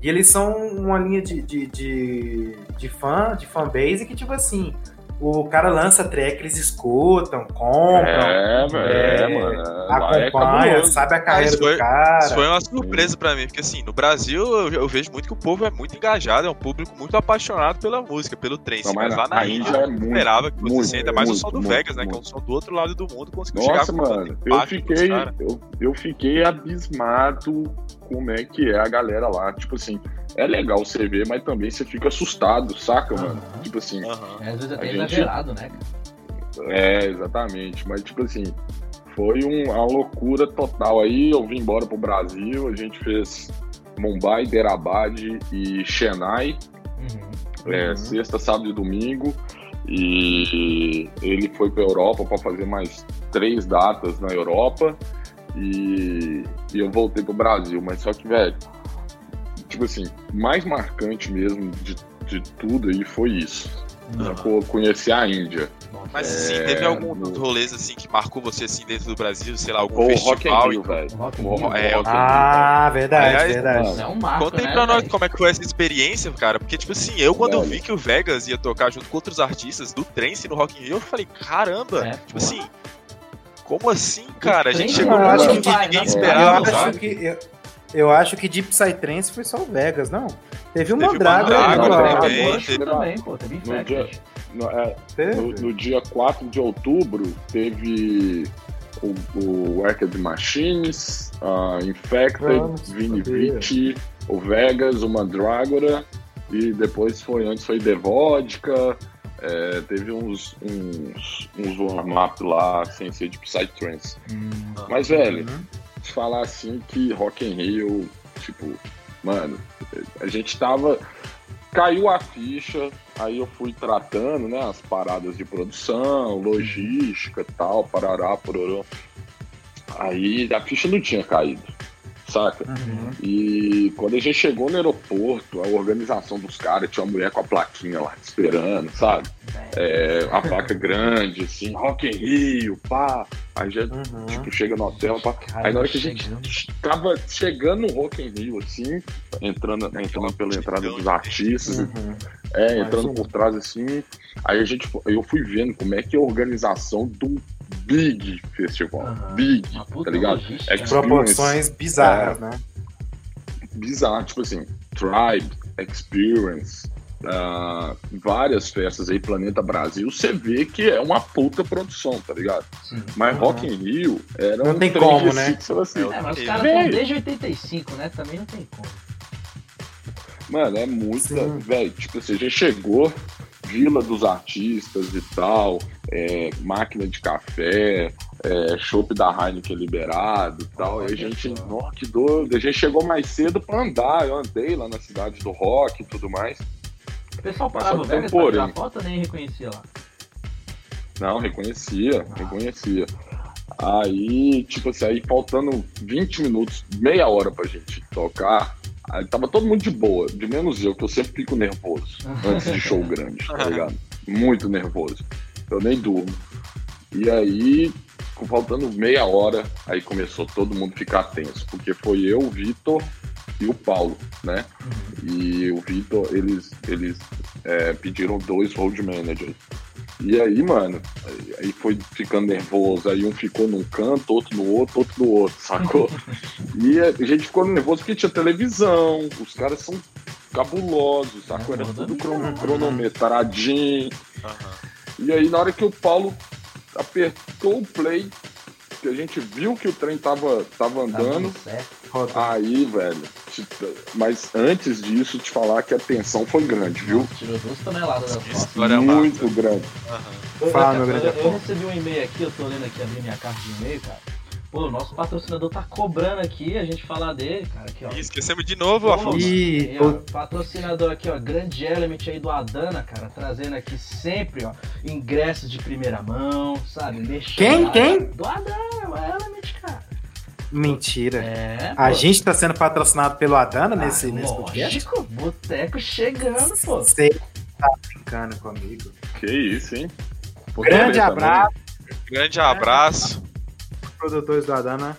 E eles são uma linha de, de, de, de fã, de fanbase que, tipo assim, o cara lança track, eles escutam, compram, É, velho, É, é, mano. Lá é sabe a carreira isso foi- do cara. Isso foi uma surpresa pra mim, porque assim, no Brasil eu, eu vejo muito que o povo é muito engajado, é um público muito apaixonado pela música, pelo trance. Não, mas mas lá na Índia é muito, esperava que você muito, senta mais o muito, som do muito, Vegas, né? Que é um som do outro lado do mundo, conseguiu Nossa, chegar com tanto mano, eu fiquei, eu, eu fiquei abismado como é que é a galera lá. Tipo assim, é legal você ver, mas também você fica assustado, saca, mano? Aham. Tipo assim. É, às vezes até A gente- exagerado, né? cara? é, exatamente. Mas, tipo assim, foi um- uma loucura total. Aí eu vim embora pro Brasil, a gente fez Mumbai, Derabad e Chennai. Uhum. É, sexta, sábado e domingo. E ele foi para Europa para fazer mais três datas na Europa. E, e eu voltei pro Brasil. Mas só que, velho, tipo assim, mais marcante mesmo de, de tudo aí foi isso. Sacou? Conhecer a Índia. Mas é, assim, É, teve algum no- dos rolês assim que marcou você assim dentro do Brasil, sei lá, algum Ou Rock festival? in Rio, velho. Rock Ro- É, Rock Ah, verdade, Aliás, verdade. Isso é um marco, Conta aí né, pra nós velho? como é que foi essa experiência, cara. Porque, tipo assim, eu quando eu vi que o Vegas ia tocar junto com outros artistas do trance no Rock in Rio, eu falei, caramba, É, tipo assim, como assim, cara? A gente chegou não num não que ninguém não Eu esperava, vai. sabe? acho que eu, eu acho que Deep Psytrance foi só o Vegas, não? Teve o Teve o Mandrágora Mandrágora lá. Mandrágora. também. Ghost teve- também, pô, teve No dia- No, é, Teve? no, no dia 4 de outubro, teve o, o Worked Machines, a Infected, não Vini sabia. Vici, o Vegas, o Mandrágora, e depois foi, antes foi The Vodka, é, teve uns, uns, uns warm-up lá, sem ser de Psytrance. Hum, Mas, velho, Uhum. Te falar assim que Rock in Rio, tipo, mano, a gente tava. Caiu a ficha, aí eu fui tratando, né, as paradas de produção, logística tal, parará, pororô. Aí a ficha não tinha caído, saca? Uhum. E quando a gente chegou no aeroporto, a organização dos caras tinha uma mulher com a plaquinha lá esperando, sabe? É, a placa [LAUGHS] grande, assim, Rock in Rio, pá. Aí já, Uhum. tipo, chega no hotel, pá. Aí na hora que a gente tava chegando no Rock in Rio, assim, entrando, entrando pela entrada dos artistas, Uhum. é, entrando por trás, assim, aí a gente, eu fui vendo como é que é a organização do Big Festival. Aham. Big, tá ligado? É Proporções bizarras, né? bizarro, tipo assim, Tribe, Experience, ah, várias festas aí, Planeta Brasil, você vê que é uma puta produção, tá ligado? Sim. Mas Uhum. Rock in Rio era Não um tem como, né? assim, É, mas os caras estão desde 85, né? Também não tem como. Mano, é muita. Velho, tipo assim, a gente chegou, Vila dos Artistas e tal, é, máquina de café, é, chopp da Heineken liberado e tal. E a gente, nossa, que doido. A gente chegou mais cedo pra andar. Eu andei lá na cidade do rock e tudo mais. O pessoal Mas parava só o tem um Vegas pra tirar foto nem reconhecia lá. Não, reconhecia, reconhecia. Aí, tipo assim, aí faltando 20 minutos, meia hora pra gente tocar, aí tava todo mundo de boa, de menos eu, que eu sempre fico nervoso [LAUGHS] antes de show grande, tá ligado? Muito nervoso. Eu nem durmo. E aí, com- faltando meia hora, aí começou todo mundo ficar tenso, porque foi eu, o Vitor e o Paulo, né? E o Vitor, eles, eles é, pediram dois road managers. E aí, mano, aí- foi ficando nervoso, aí um ficou num canto, outro no outro, outro no outro, sacou? [LAUGHS] e a gente ficou nervoso porque tinha televisão, os caras são cabulosos, sacou? Era tudo crono- cronometradinho. Aham. E aí, na hora que o Paulo apertou o play, que a gente viu que o trem tava, tava Tá andando. Roda. aí, velho, mas antes disso, te falar que a tensão foi grande, viu? Tirou duas toneladas costas. história Muito massa. grande. Eu, Fala, eu- meu grande eu- eu recebi um e-mail aqui, eu tô lendo aqui, abri minha caixa de e-mail, cara. Pô, o nosso patrocinador tá cobrando aqui, a gente falar dele, cara. Aqui, ó. Ih, esquecemos de novo, Pô, Afonso. Ih, aí, ó, patrocinador aqui, ó, grande Element aí do Adana, cara, trazendo aqui sempre, ó, ingressos de primeira mão, sabe? Mexendo Quem? lá. Quem? Do Adana, o Element, cara. Mentira. É, A pô. gente tá sendo patrocinado pelo Adana Ah, nesse, nesse podcast? lógico, boteco chegando, pô. Você tá brincando comigo. Que isso, hein? Grande Também. abraço, Grande abraço. Produtores do Adana.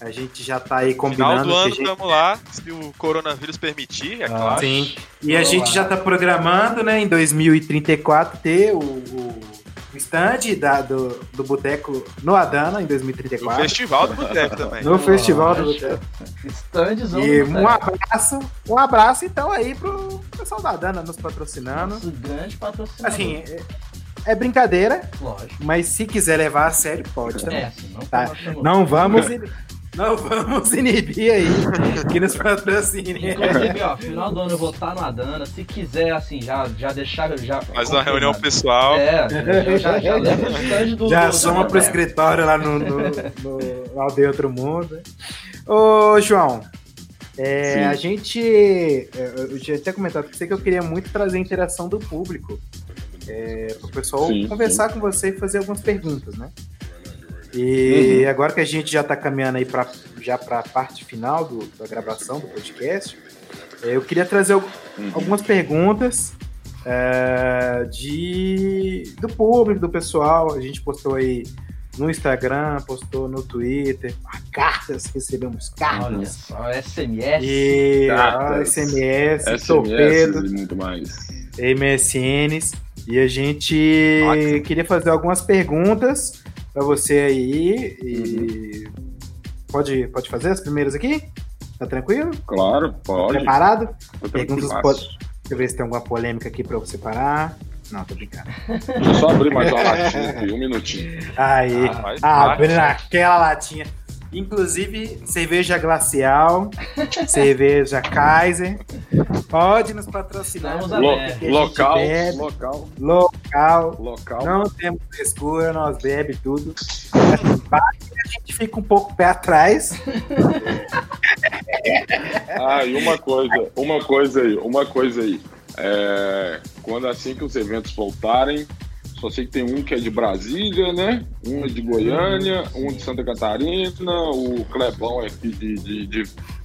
A gente já tá aí Final combinando. do que a ano, gente- vamos lá. Se o coronavírus permitir, é Ah, claro. Sim. E a gente já tá programando, né, em 2034 ter o, o, stand da, do, do Boteco no Adana, em No 2034. festival do Boteco também. No Festival do. Boteco. Standzão E do um boteco. abraço, um abraço então aí pro pessoal da Adana nos patrocinando. Nosso grande patrocinador. Assim, é, é brincadeira, lógico. mas se quiser levar a sério, pode também. É, não Tá. Não vamos, não vamos inibir aí que nos patrocine. Inclusive, ó, final do ano eu vou estar no Adana. Se quiser, assim, já, já deixar. Já Faz uma reunião pessoal. É, já, já, já leva o stand do. Já do- soma pro escritório lá no, no, no lá de outro mundo. Ô, João, é, a gente. é, Eu tinha até comentado que eu queria muito trazer a interação do público. É, para o pessoal Sim, conversar com você e fazer algumas perguntas, né? E Uhum. agora que a gente já está caminhando aí pra, já para a parte final do- da gravação do podcast, é, eu queria trazer Uhum. algumas perguntas é, de do público, do pessoal. A gente postou aí no Instagram, postou no Twitter, cartas, recebemos Olha cartas. só, SMS. E Cartas, ó, SMS, SMS torpedo, e muito mais. MSNs. E a gente Ótimo. queria fazer algumas perguntas para você aí. E pode, pode fazer as primeiras aqui? Tá tranquilo? Claro, pode. Preparado? Tô Perguntas pode- Deixa eu ver se tem alguma polêmica aqui para você parar. Não, tô brincando. Deixa eu só abrir mais uma latinha aqui, um minutinho. Aí, Ah, faz abrindo aquela latinha. Inclusive, cerveja glacial, [LAUGHS] cerveja Kaiser. Pode nos patrocinar. Lo- local, bebe, local, local. local. Não temos frescura, nós bebe tudo. A gente fica um pouco pé atrás. [LAUGHS] Ah, e uma coisa, uma coisa aí, uma coisa aí. É, quando assim que os eventos voltarem, só sei que tem um que é de Brasília, né? Um é de Goiânia, um de Santa Catarina, o Clebão é aqui de, de, de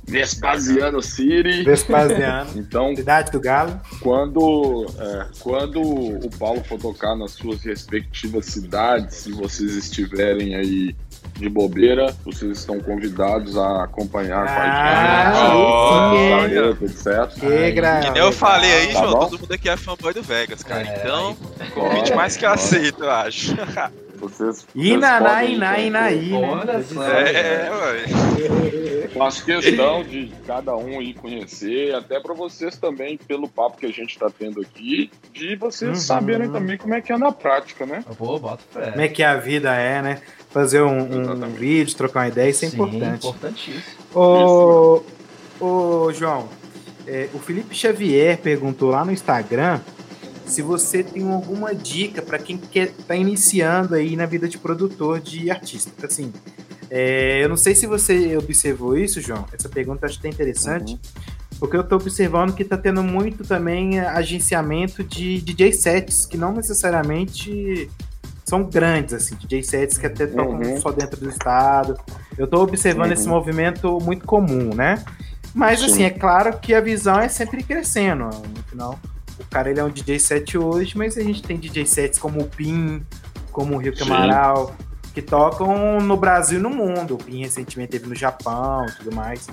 Vespasiano City. Vespasiano, [LAUGHS] Então, cidade do Galo. quando, é, quando o Paulo for tocar nas suas respectivas cidades, se vocês estiverem aí de bobeira, vocês estão convidados a acompanhar Ah, com a gente. olha. Planeta, tudo certo? Que gra... Que nem eu falei aí, Tá João, bom? todo mundo aqui é fanboy do Vegas, cara. É, então, convite mais que aceito, eu acho. [LAUGHS] Vocês, Ina, vocês na, podem, ina, ina, ina. Olha só. É, ué. Faço questão de cada um ir conhecer, até para vocês também, pelo papo que a gente está tendo aqui, de vocês Uhum. saberem também como é que é na prática, né? Pô, bota fé. Como é que a vida é, né? Fazer um, um vídeo, trocar uma ideia, isso é Sim, importante. importantíssimo. Ô, ô, João, É, o Felipe Xavier perguntou lá no Instagram se você tem alguma dica para quem quer tá iniciando aí na vida de produtor de artista. Assim, é, eu não sei se você observou isso, João. Essa pergunta eu acho que é interessante. Uhum. Porque eu estou observando que está tendo muito também agenciamento de DJ sets, que não necessariamente são grandes, assim, DJ sets que até tocam uhum. só dentro do estado. Eu estou observando uhum. esse movimento muito comum, né? Mas, Sim. assim, é claro que a visão é sempre crescendo. No final, o cara ele é um DJ set hoje, mas a gente tem DJ sets como o Pin, como o Rio Camaral, que tocam no Brasil e no mundo. O Pin recentemente teve no Japão e tudo mais.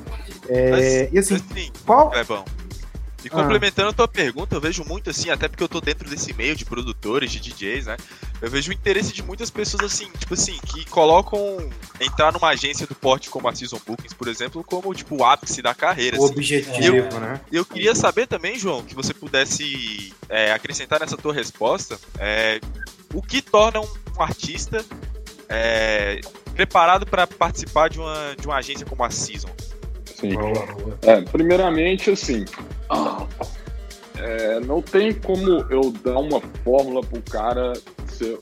É, mas, e assim, assim qual... É bom. E complementando a tua pergunta, eu vejo muito assim, até porque eu tô dentro desse meio de produtores, de DJs, né? Eu vejo o interesse de muitas pessoas assim, tipo assim, que colocam entrar numa agência do porte como a Season Bookings, por exemplo, como tipo o ápice da carreira. O assim. objetivo, eu, né? Eu queria saber também, João, que você pudesse é, acrescentar nessa tua resposta é, o que torna um, um artista é, preparado para participar de uma, de uma agência como a Season. Sim. É, primeiramente, assim, é, não tem como eu dar uma fórmula pro cara ser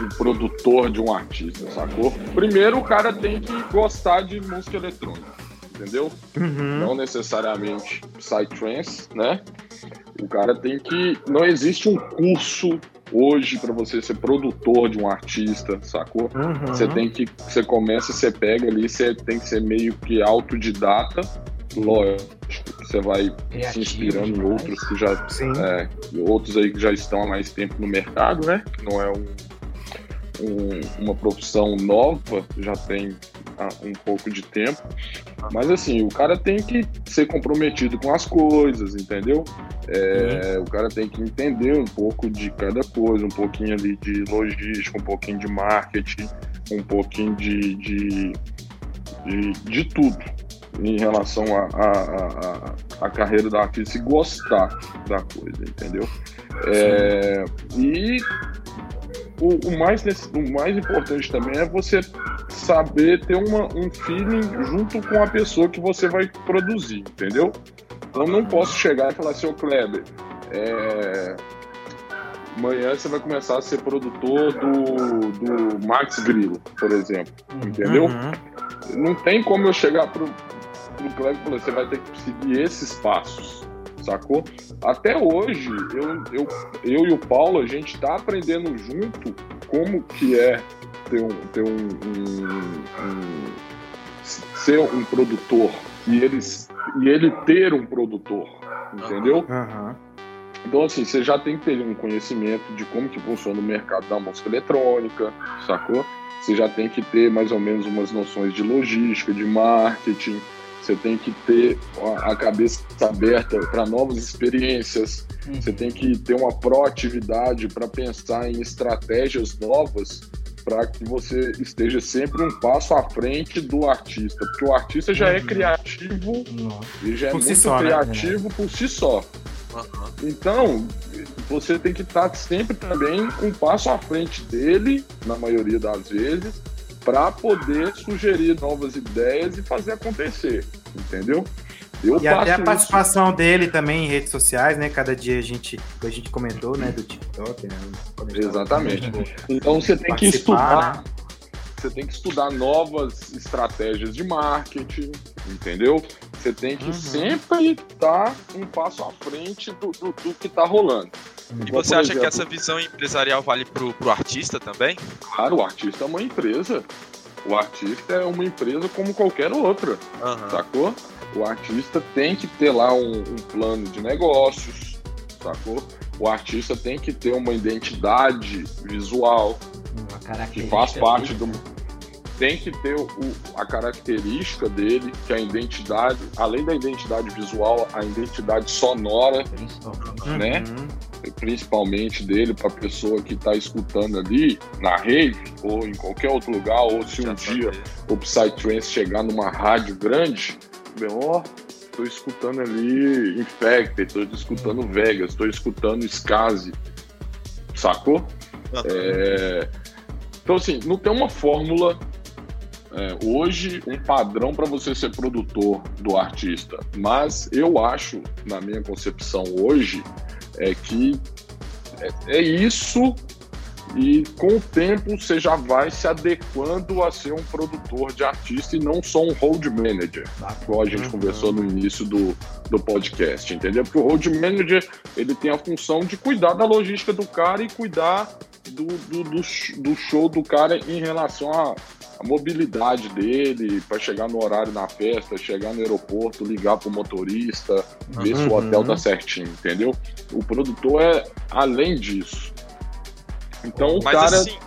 um produtor de um artista, sacou? Primeiro, o cara tem que gostar de música eletrônica, entendeu? Uhum. Não necessariamente psytrance, né? O cara tem que. Não existe um curso hoje para você ser produtor de um artista, sacou? Uhum. Você tem que. Você começa, você pega ali, você tem que ser meio que autodidata. Lógico, você vai Criativo se inspirando demais. em outros que já. É, outros aí que já estão há mais tempo no mercado, né? Não é um, um, uma profissão nova, já tem um pouco de tempo. Mas assim, o cara tem que ser comprometido com as coisas, entendeu? É, uhum. O cara tem que entender um pouco de cada coisa, um pouquinho ali de logística, um pouquinho de marketing, um pouquinho de, de, de, de tudo em relação à a, a, a, a, carreira da artista e gostar da coisa, entendeu? É, e o, o, mais, o mais importante também é você saber ter uma, um feeling junto com a pessoa que você vai produzir, entendeu? Então não posso chegar e falar assim, ô Kleber, é... amanhã você vai começar a ser produtor do, do Max Grillo, por exemplo, entendeu? Uhum. Não tem como eu chegar pro, Kleber e falar, você vai ter que seguir esses passos sacou? Até hoje, eu, eu, eu e o Paulo, a gente está aprendendo junto como que é ter um, ter um, um, um ser um produtor e eles e ele ter um produtor, entendeu? Uhum. Então, assim, você já tem que ter um conhecimento de como que funciona o mercado da música eletrônica, sacou? Você já tem que ter mais ou menos umas noções de logística, de marketing, você tem que ter a cabeça aberta para novas experiências, uhum. você tem que ter uma proatividade para pensar em estratégias novas para que você esteja sempre um passo à frente do artista, porque o artista já é uhum. criativo, e já é por muito si só, né? criativo né? por si só. Uhum. Então, você tem que estar sempre também um passo à frente dele, na maioria das vezes, para poder sugerir novas ideias e fazer acontecer, entendeu? Eu e até a participação isso. dele também em redes sociais, né? Cada dia a gente, a gente comentou, né, do TikTok, né? Exatamente. Então você tem que estudar. Né? Você tem que estudar novas estratégias de marketing, entendeu? Você tem que uhum. sempre estar um passo à frente do, do, do que está rolando. E você acha exemplo, que essa visão empresarial vale pro, pro artista também? Claro, o artista é uma empresa. O artista é uma empresa como qualquer outra, uhum. sacou? O artista tem que ter lá um, um plano de negócios, sacou? O artista tem que ter uma identidade visual que faz parte do. Tem que ter o, a característica dele, que é a identidade, além da identidade visual, a identidade sonora, né? Uhum. Principalmente dele para a pessoa que está escutando ali na rave ou em qualquer outro lugar, ou se um dia o Psytrance chegar numa rádio grande, ó, tô escutando ali Infected, tô escutando Vegas, tô escutando Skazi, sacou? É... Então, assim, não tem uma fórmula é, hoje um padrão para você ser produtor do artista. Mas eu acho, na minha concepção hoje, é que é, é isso e com o tempo você já vai se adequando a ser um produtor de artista e não só um road manager, igual a gente uhum. conversou no início do, do podcast, entendeu? Porque o road manager ele tem a função de cuidar da logística do cara e cuidar do, do, do, do show do cara em relação à, mobilidade dele para chegar no horário na festa, chegar no aeroporto, ligar pro motorista, uhum. ver se o hotel tá certinho, entendeu? O produtor é além disso. Então o Mas cara. Assim...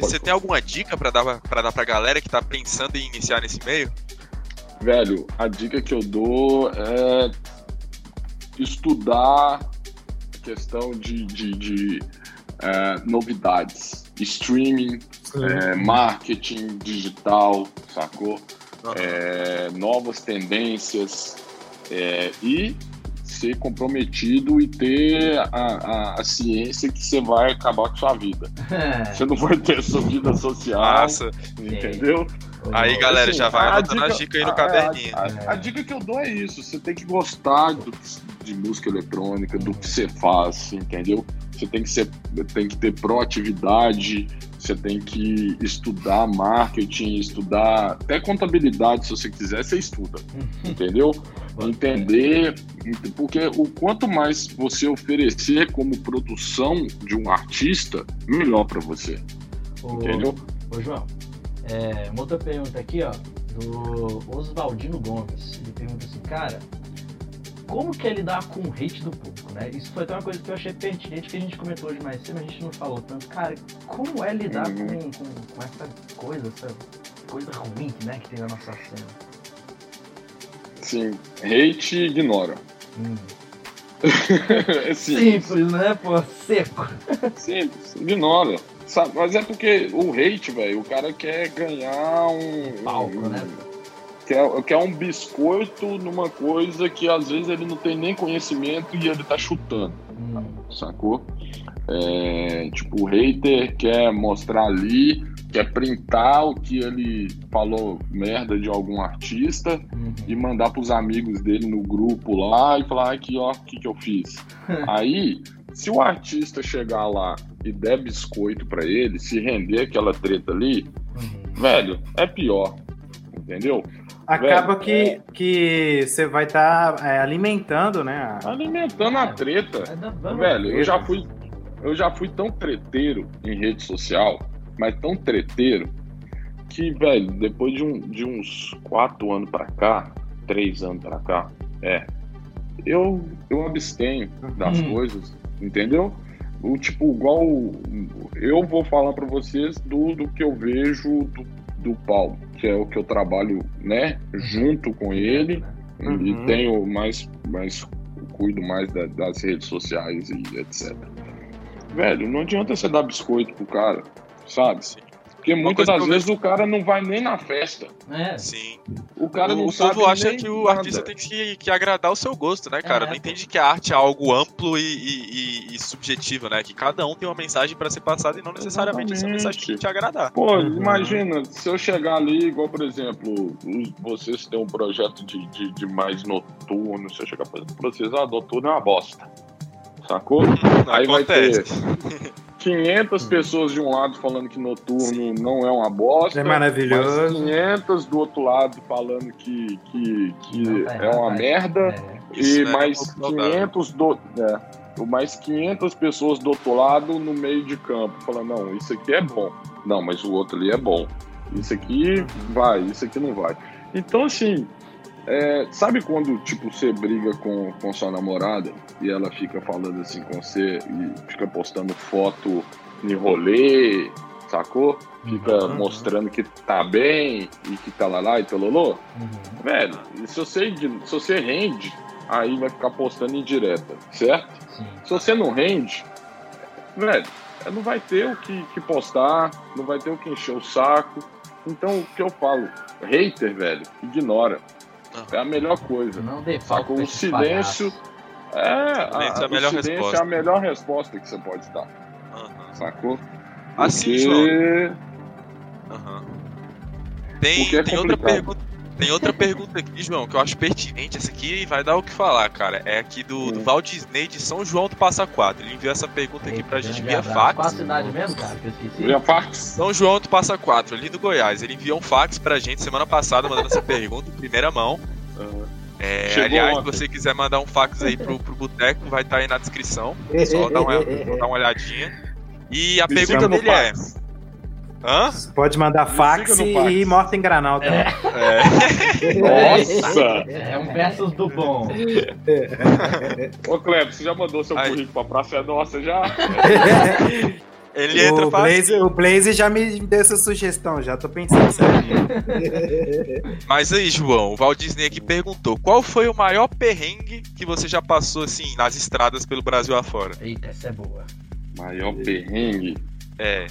Você tem alguma dica para dar para dar pra galera que tá pensando em iniciar nesse meio? Velho, a dica que eu dou é estudar a questão de, de, de é, novidades, streaming, é, marketing digital, sacou? Uhum. É, novas tendências é, e ser comprometido e ter a, a, a ciência que você vai acabar com sua vida. você não vai ter sua vida social, Massa. entendeu? Aí, galera, assim, já vai anotando a dica, a dica aí no caderninho. A, a, dica que eu dou é isso: você tem que gostar do, de música eletrônica, do que você faz, entendeu? Você tem que, ser, tem que ter proatividade, você tem que estudar marketing, estudar até contabilidade, se você quiser, você estuda, entendeu? Entender, porque o quanto mais você oferecer como produção de um artista, melhor para você, ô, entendeu? Ô, João, é, uma outra pergunta aqui, ó, do Oswaldino Gomes. Ele pergunta assim, cara, como que é lidar com o hate do público, né? Isso foi até uma coisa que eu achei pertinente que a gente comentou hoje mais cedo, a gente não falou tanto. Cara, como é lidar uhum. com, com, com, essa coisa, essa coisa ruim, né, que tem na nossa cena? Sim, hate ignora. Hum. [LAUGHS] é simples. simples, né, pô? Seco. Simples, ignora. Sabe? Mas é porque o hate, velho, o cara quer ganhar um. Palco, um, né? Quer, quer um biscoito numa coisa que às vezes ele não tem nem conhecimento e ele tá chutando. Hum. Sacou? É, tipo, o hater quer mostrar ali, quer printar o que ele falou merda de algum artista uhum. e mandar pros amigos dele no grupo lá e falar aqui, ó, o que, que eu fiz. [LAUGHS] Aí, se o artista chegar lá e der biscoito para ele, se render aquela treta ali, uhum. velho, é pior. Entendeu? Acaba velho, que, é... que você vai estar tá, é, alimentando, né? Alimentando a é. treta. É velho, eu já fui. Eu já fui tão treteiro em rede social, mas tão treteiro, que, velho, depois de, um, de uns quatro anos pra cá, três anos pra cá, é, eu, eu abstenho das hum. coisas, entendeu? O tipo, igual eu vou falar para vocês do, do que eu vejo do, do Paulo, que é o que eu trabalho, né, junto com ele uhum. e tenho mais, mais cuido mais da, das redes sociais e etc. Velho, não adianta você dar biscoito pro cara, sabe? Sim. Porque muitas das vezes o cara não vai nem na festa. É. Sim. O cara o, não o sabe. povo acha que o nada. artista tem que, que agradar o seu gosto, né, cara? É, não entende que a arte é algo amplo e, e, e, subjetivo, né? Que cada um tem uma mensagem para ser passada e não necessariamente essa mensagem tem que te agradar. Pô, uhum. imagina, se eu chegar ali, igual, por exemplo, vocês têm um projeto de, de, de mais noturno, se eu chegar para vocês, ah, noturno é uma bosta. Sacou? Aí Acontece. vai ter. 500 hum. pessoas de um lado falando que noturno não é uma bosta. É maravilhoso. 500 do outro lado falando que, que, que tá é uma merda. É. E é mais 500 do. É, mais 500 pessoas do outro lado no meio de campo, falando, não, isso aqui é bom. Não, mas o outro ali é bom. Isso aqui vai, isso aqui não vai. Então, assim, é, sabe quando, tipo, você briga com, com sua namorada e ela fica falando assim com você e fica postando foto em rolê, sacou? Fica uhum. mostrando que tá bem e que tá lá lá e tololô. Uhum. Velho, se você, se você rende, aí vai ficar postando em direta, certo? Sim. Se você não rende, velho, não vai ter o que, que postar, não vai ter o que encher o saco. Então, o que eu falo? Hater, velho, ignora. É a melhor coisa. Não dê falta O silêncio. É, a, é a melhor o silêncio resposta. é a melhor resposta que você pode dar. Uhum. Sacou? Assim, Porque... João. Uhum. Tem, é tem outra pergunta. Tem outra pergunta aqui, João, que eu acho pertinente. Essa aqui vai dar o que falar, cara. É aqui do, do. Walt Disney de São João do Passa Quatro. Ele enviou essa pergunta aqui pra gente Grande via abraço. Qual a fax. cidade mesmo, cara? Que eu esqueci. Via fax. São João do Passa Quatro, ali no Goiás. Ele enviou um fax pra gente semana passada, mandando essa pergunta em primeira mão. É, aliás, se ontem. você quiser mandar um fax aí pro, pro Boteco, vai estar aí na descrição. Só dá uma, dar uma olhadinha. E a Me pergunta no dele é. fax. Hã? Pode mandar fax e morta em granal também. É. Nossa! É um versus do bom. Ô, Cleber, você já mandou seu Aí. currículo pra Praça é Nossa já? [LAUGHS] Ele entra o, fácil. Blaze, o Blaze já me deu essa sugestão, já tô pensando certinho. [LAUGHS] Mas aí, João, o Walt Disney aqui perguntou: qual foi o maior perrengue que você já passou assim nas estradas pelo Brasil afora? Eita, essa é boa. Maior perrengue. É,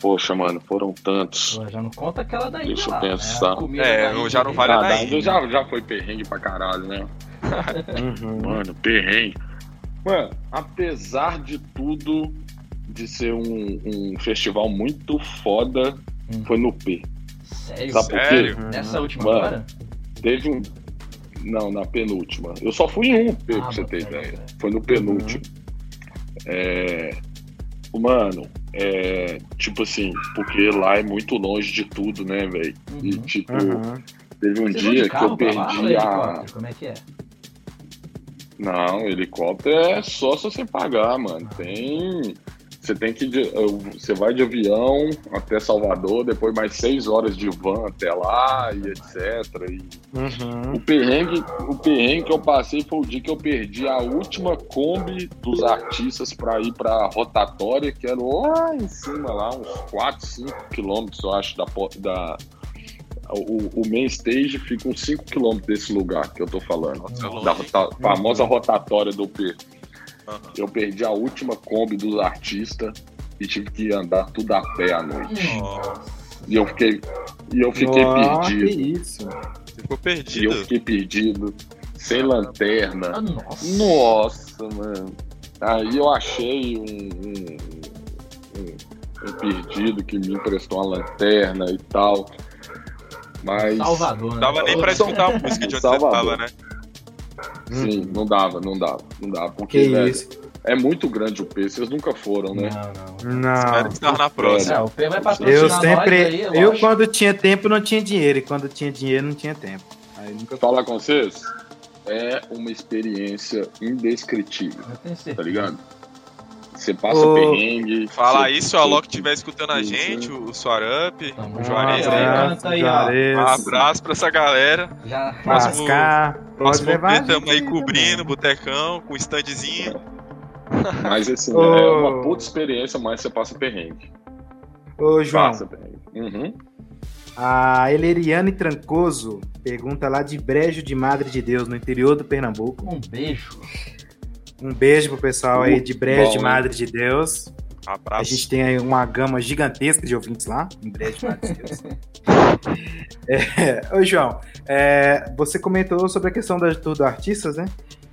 Poxa, mano, foram tantos. Pô, já não conta aquela daí. Deixa eu lá, pensar. Né? É, da já não vale a. Índia já, já foi perrengue pra caralho, né? [LAUGHS] Uhum. Mano, perrengue. Mano, apesar de tudo, de ser um, um festival muito foda, Hum. foi no P. Sério? Sabe por quê? sério? Nessa última Mano. agora? Teve um. Não, na penúltima. Eu só fui em um P, Ah, pra você ter ideia. Foi no penúltimo. É. Mano, é. Tipo assim, porque lá é muito longe de tudo, né, velho? E Uhum. tipo, Uhum. teve um de dia que eu pra lá, perdi ou a. helicóptero? Como é que é? Não, helicóptero é só se você pagar, mano. Tem. Você tem que. Você vai de avião até Salvador, depois mais seis horas de van até lá e etc. E Uhum. o perrengue, o perrengue que eu passei foi o dia que eu perdi a última Kombi dos artistas pra ir pra rotatória, que era lá em cima, lá, uns 4, 5 quilômetros, eu acho, da. da o, o main stage fica uns 5 quilômetros desse lugar que eu tô falando. Longe, Da rota- famosa rotatória do P. Aham. Eu perdi a última Kombi dos artistas e tive que andar tudo a pé à noite. Ó, E eu fiquei, e eu fiquei Ó, perdido. Que isso. você ficou E eu perdido. fiquei perdido, sem lanterna. Ah, nossa. Nossa, mano. Aí eu achei um, um, um- um perdido que me emprestou uma lanterna e tal. Mas, Salvador, né? Não dava nem pra escutar a música de onde você Salvador. tava, né? Sim, não dava, não dava, não dava. Que Porque, velho, isso. é muito grande o P, vocês nunca foram, né? Não, não. Espero Não. estar na próxima. É, o P vai patrocinar Eu nós sempre. aí, eu, lógico. quando tinha tempo, não tinha dinheiro. E quando tinha dinheiro, não tinha tempo. Aí nunca Falar com vocês é uma experiência indescritível, Eu tenho tá ligado? Você passa Ô, perrengue. Falar você- isso, o Alok estiver escutando a gente, o Suarup, Tamo o. Juarez Um aí. Um abraço pra essa galera. Já Próximo- Próximo levar. P tamo aí cobrindo, botecão, com standzinho. Mas assim, Ô. é uma puta experiência, mas você passa perrengue. Ô, João. Passa perrengue. Uhum. A Eleriane Trancoso pergunta lá de Brejo de Madre de Deus, no interior do Pernambuco. um beijo. Um beijo pro pessoal aí de Brejo de? Madre de Deus. A Abraço. gente tem aí uma gama gigantesca de ouvintes lá, em Brejo de Madre de Deus. [LAUGHS] É, ô, João, é, você comentou sobre a questão da tour do artistas, né?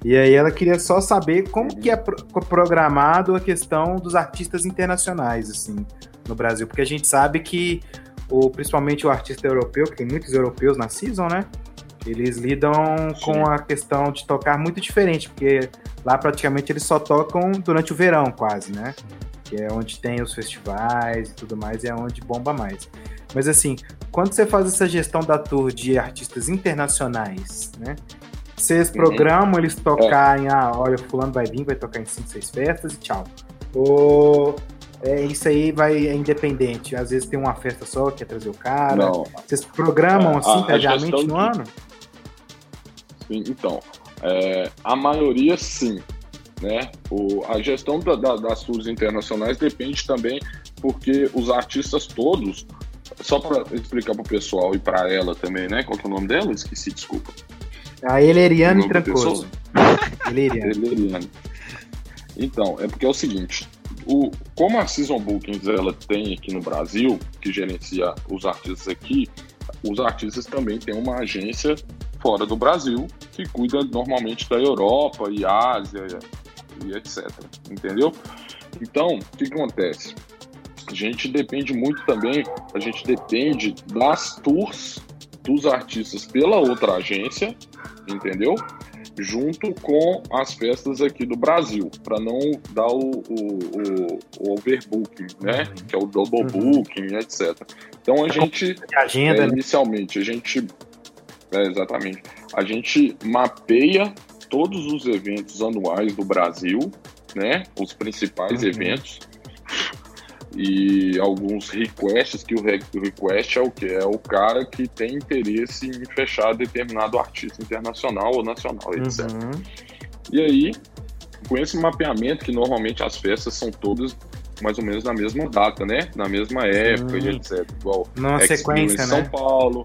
E aí ela queria só saber como que é pro- programado a questão dos artistas internacionais, assim, no Brasil. Porque a gente sabe que, o, principalmente o artista europeu, que tem muitos europeus na season, né? Eles lidam com a questão de tocar muito diferente, porque lá praticamente eles só tocam durante o verão, quase, né? Que é onde tem os festivais e tudo mais, e é onde bomba mais. Mas assim, quando você faz essa gestão da tour de artistas internacionais, né? Vocês programam eles tocarem, ah, olha, fulano vai vir, vai tocar em 5, 6 festas e tchau. Ou é, isso aí vai é independente. Às vezes tem uma festa só, quer trazer o cara. Não, Vocês programam A- assim previamente no de- ano? Então, é, a maioria sim, né? O, a gestão da- da- das tours internacionais depende também porque os artistas todos, só para explicar pro pessoal e para ela também, né? Qual que é o nome dela? Esqueci, desculpa. A Eleriane O Trancoso. [LAUGHS] Eleriane. Eleriane. Então, é porque é o seguinte, o, como a Season Bookings ela tem aqui no Brasil, que gerencia os artistas aqui, os artistas também têm uma agência fora do Brasil, que cuida normalmente da Europa e Ásia e etc. Entendeu? Então, o que acontece? A gente depende muito também, a gente depende das tours dos artistas pela outra agência, entendeu? Junto com as festas aqui do Brasil, para não dar o, o, o, o, overbooking, né? Que é o double Uhum. booking, etc. Então a gente Agenda, é, né? inicialmente, a gente. É, exatamente. A gente mapeia todos os eventos anuais do Brasil, né? Os principais Uhum. eventos. E alguns requests, que o re- o request é o que? É o cara que tem interesse em fechar determinado artista internacional ou nacional, etc. Uhum. E aí, com esse mapeamento, que normalmente as festas são todas mais ou menos na mesma data, né? Na mesma época e Sim. etc. Igual Numa sequência, em São né? Paulo,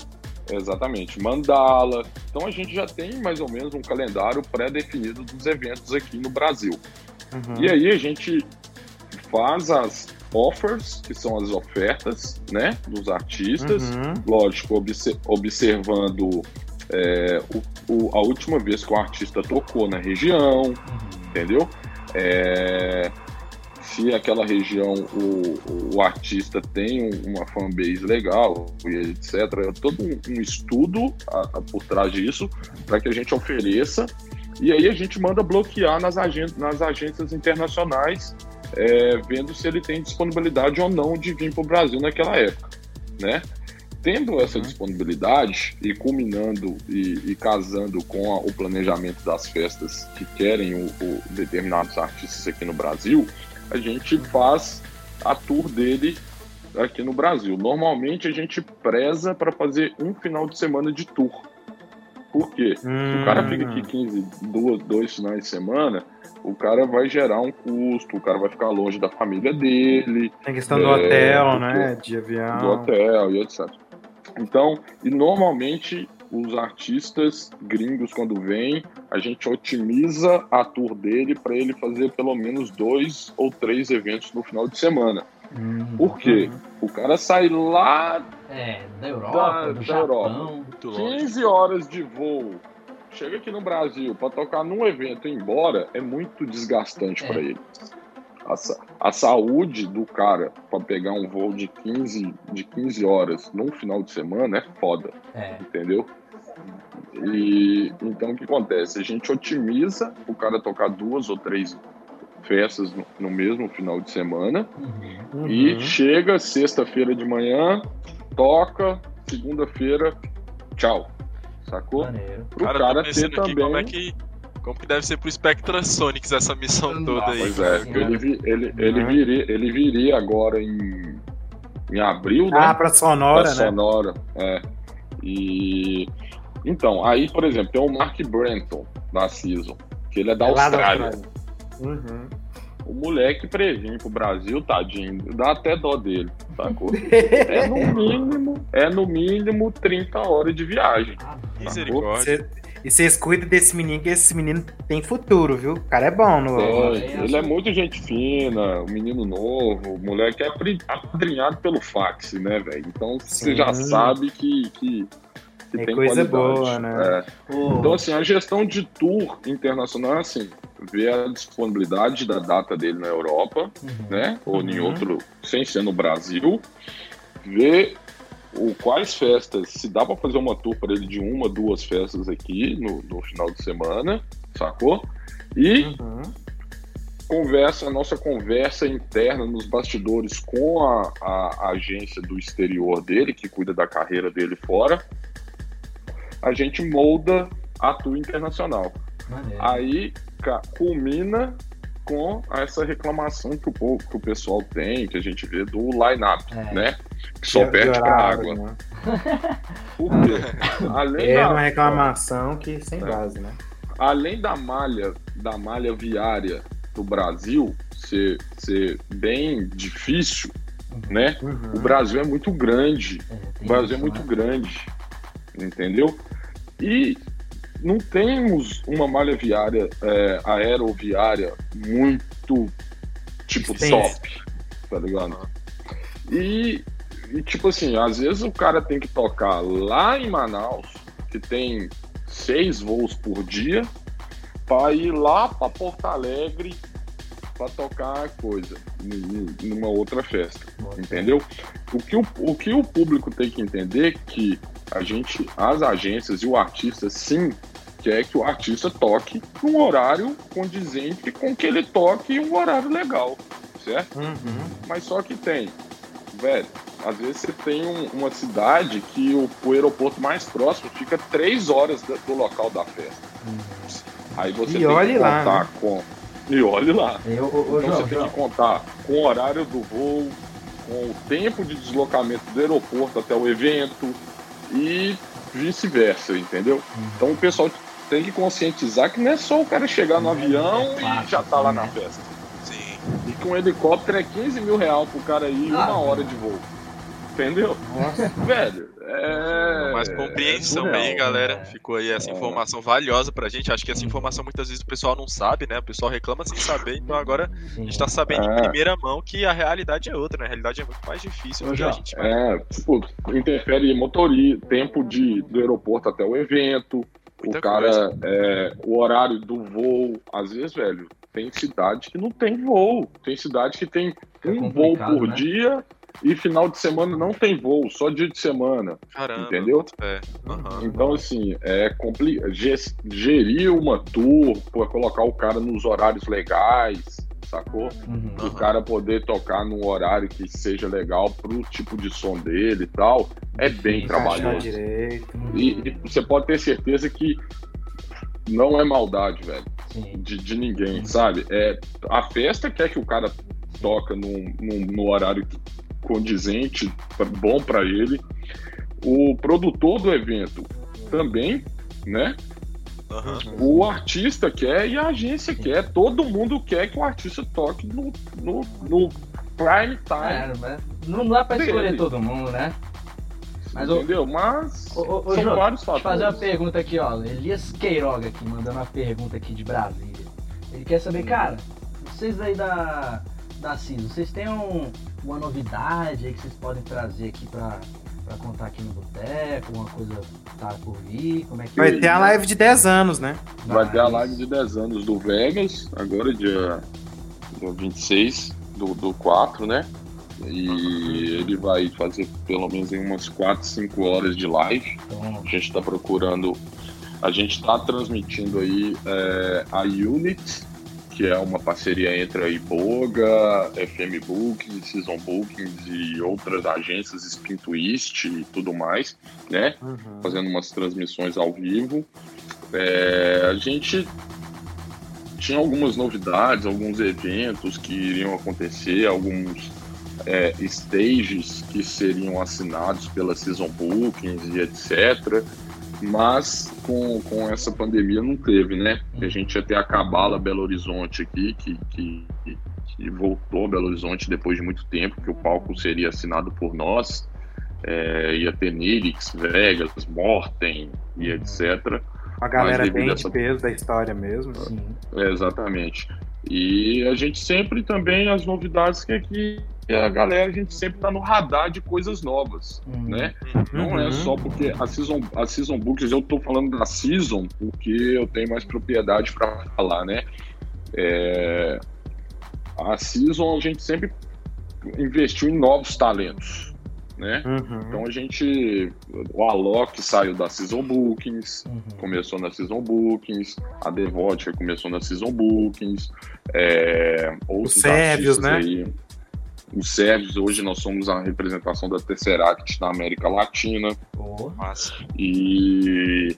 exatamente, Mandala. Então a gente já tem mais ou menos um calendário pré-definido dos eventos aqui no Brasil. Uhum. E aí a gente faz as offers, que são as ofertas, né, dos artistas. Uhum. Lógico, obse- observando é, o- o- a última vez que o artista tocou na região, entendeu? É, se aquela região o, o artista tem um- uma fanbase legal, e etc. É todo um, um estudo a- a- por trás disso para que a gente ofereça. E aí a gente manda bloquear nas, agen nas agências internacionais, é, vendo se ele tem disponibilidade ou não de vir para o Brasil naquela época, né? Tendo essa Uhum. disponibilidade e culminando e, e casando com a- o planejamento das festas que querem o, o determinados artistas aqui no Brasil, a gente faz a tour dele aqui no Brasil. Normalmente a gente preza para fazer um final de semana de tour. Por quê? Se o cara fica Hum. aqui 15, duas, dois finais de semana, o cara vai gerar um custo, o cara vai ficar longe da família dele, Tem questão do É, hotel, porque- né? De avião. do hotel e etc. Então, e normalmente os artistas gringos, quando vêm, a gente otimiza a tour dele para ele fazer pelo menos dois ou três eventos no final de semana. Hum. Por quê? O cara sai lá É, da Europa, Da- do da Japão. Europa. Muito longe. 15 horas de voo, chega aqui no Brasil para tocar num evento e ir embora, é muito desgastante É. para ele. A, a saúde do cara para pegar um voo de 15, de 15 horas num final de semana é foda, É. entendeu? E então o que acontece? A gente otimiza o cara tocar duas ou três festas no, no mesmo final de semana Uhum. Uhum. e chega sexta-feira de manhã, toca, segunda-feira, tchau. Sacou? Maneiro. Pro Cara, cara, ter também. como é que. Como que deve ser pro Spectra Sonics essa missão toda aí. Pois é, ele, vi- ele, ele, Uhum. viria, ele viria agora em, em abril, né? Ah, pra Sonora, da né? Sonora, é. E então, aí, por exemplo, tem o Mark Brenton da Season, que ele é da É Austrália. Austrália. Uhum. O moleque vir pro Brasil, tadinho, dá até dó dele, sacou? [LAUGHS] É no mínimo, é no mínimo 30 horas de viagem. Ah, Misericórdia. Cê- E vocês cuidam desse menino, que esse menino tem futuro, viu? O cara é bom no. É, ele é muito gente fina, um menino novo, o moleque é apadrinhado pelo fax, né, velho? Então você já sabe que, que, que É tem coisa qualidade. boa, né? É. Então, assim, a gestão de tour internacional é assim, ver a disponibilidade da data dele na Europa, uhum. né? Ou em Uhum. outro, sem ser no Brasil, ver o, quais festas, se dá para fazer uma tour para ele de uma, duas festas aqui no, no final de semana, sacou? E Uhum. conversa, a nossa conversa interna nos bastidores com a, a- a agência do exterior dele, que cuida da carreira dele fora, a gente molda a tour internacional. Maneiro. Aí culmina com essa reclamação que o, povo, que o pessoal tem, que a gente vê do line-up, É. né? Que só De- perde de pra água. né? [LAUGHS] Além É da- uma reclamação que sem É. base, né? além da malha da malha viária do Brasil ser, ser bem difícil, né? Uhum. O Brasil é muito grande. É, O Brasil é isso, muito né? grande, entendeu? E não temos uma malha viária, é, aeroviária muito tipo top, tá ligado? E, e, tipo assim, às vezes o cara tem que tocar lá em Manaus, que tem seis voos por dia, para ir lá para Porto Alegre pra tocar coisa numa outra festa, entendeu? O que o, o que o público tem que entender é que a gente, as agências e o artista, sim, quer que o artista toque num horário condizente com que ele toque um horário legal, certo? Uhum. Mas só que tem, velho, às vezes você tem um- uma cidade que o, o aeroporto mais próximo fica três horas da- do local da festa. Aí você E tem que lá, contar com. E olhe lá. Eu, ô, Então João, você tem que contar com o horário do voo, com o tempo de deslocamento do aeroporto até o evento e vice-versa, entendeu? Então o pessoal tem que conscientizar que não é só o cara chegar no avião fácil, e já tá lá né? na festa. Sim. E que um helicóptero é 15 mil reais pro cara ir Ah, uma hora de voo. Entendeu? Nossa. Velho, é. Mais compreensão é aí, galera. É. Ficou aí essa É. informação valiosa pra gente. Acho que essa informação muitas vezes o pessoal não sabe, né? O pessoal reclama sem saber. Então agora a gente tá sabendo É. em primeira mão que a realidade é outra, né? A realidade é muito mais difícil do Ô, que a João, gente É, tipo, interfere motoria, tempo de, do aeroporto até o evento, Muita o cara, é, o horário do voo. Às vezes, velho, tem cidade que não tem voo. Tem cidade que tem É um voo por né? dia e final de semana não tem voo, só dia de semana. Caramba. Entendeu? É. Aham. Então, assim, é complicado. Gerir uma tour, pô, colocar o cara nos horários legais, sacou? Uhum. o cara poder tocar num horário que seja legal pro tipo de som dele e tal, é bem trabalhoso. direito. E, e você pode ter certeza que não é maldade, velho, de, de ninguém, sabe? É, a festa quer que o cara toca num, num, num horário condizente, bom pra ele. O produtor do evento também, né? Aham. O artista quer e a agência quer. Todo mundo quer que o artista toque no, no, no prime time. É, mas não dá pra escolher Dele. todo mundo, né? Mas, entendeu? Mas Ô, ô, ô, são João, vários Deixa eu fatores. fazer uma pergunta aqui, ó. Elias Queiroga aqui, mandando uma pergunta aqui de Brasília. Ele quer saber, cara, vocês aí da, da CIS, vocês têm um- uma novidade aí que vocês podem trazer aqui pra, pra contar aqui no Boteco? Uma coisa que tá por vir? Como é que Vai ter a live de 10 anos, né? Vai ter a live de 10 anos do Vegas, agora dia, dia 26 do, do 4, né? E ele vai fazer pelo menos em umas 4, 5 horas de live. Então, A gente está procurando, a gente está transmitindo aí é, a Unit, que é uma parceria entre a Iboga, FM Bookings, Season Bookings e outras agências, Spin Twist e tudo mais, né? Fazendo umas transmissões ao vivo. É, a gente tinha algumas novidades, alguns eventos que iriam acontecer, alguns é, stages que seriam assinados pela Season Bookings e etc. Mas com, com essa pandemia não teve, né? A gente ia ter a Cabala Belo Horizonte aqui, que, que, que voltou a Belo Horizonte depois de muito tempo, que o palco seria assinado por nós. É, ia ter Nilix, Vegas, Morten e etc. Uma galera bem devido a de essa- peso da história mesmo. sim. É, exatamente. E a gente sempre também, as novidades que aqui, a galera, a gente sempre tá no radar de coisas novas, Hum. né? Uhum. Não é só porque a Season, a season Books, eu tô falando da Season, porque eu tenho mais propriedade para falar, né? É, a Season, a gente sempre investiu em novos talentos, né? Uhum. Então a gente, o Alok saiu da Season Bookings, Uhum. começou na Season Bookings, a Devote começou na Season Bookings, é, outros Os Sérvios, artistas né? aí. Os Sérvios, hoje nós somos a representação da Tesseract na América Latina Boa. Massa. e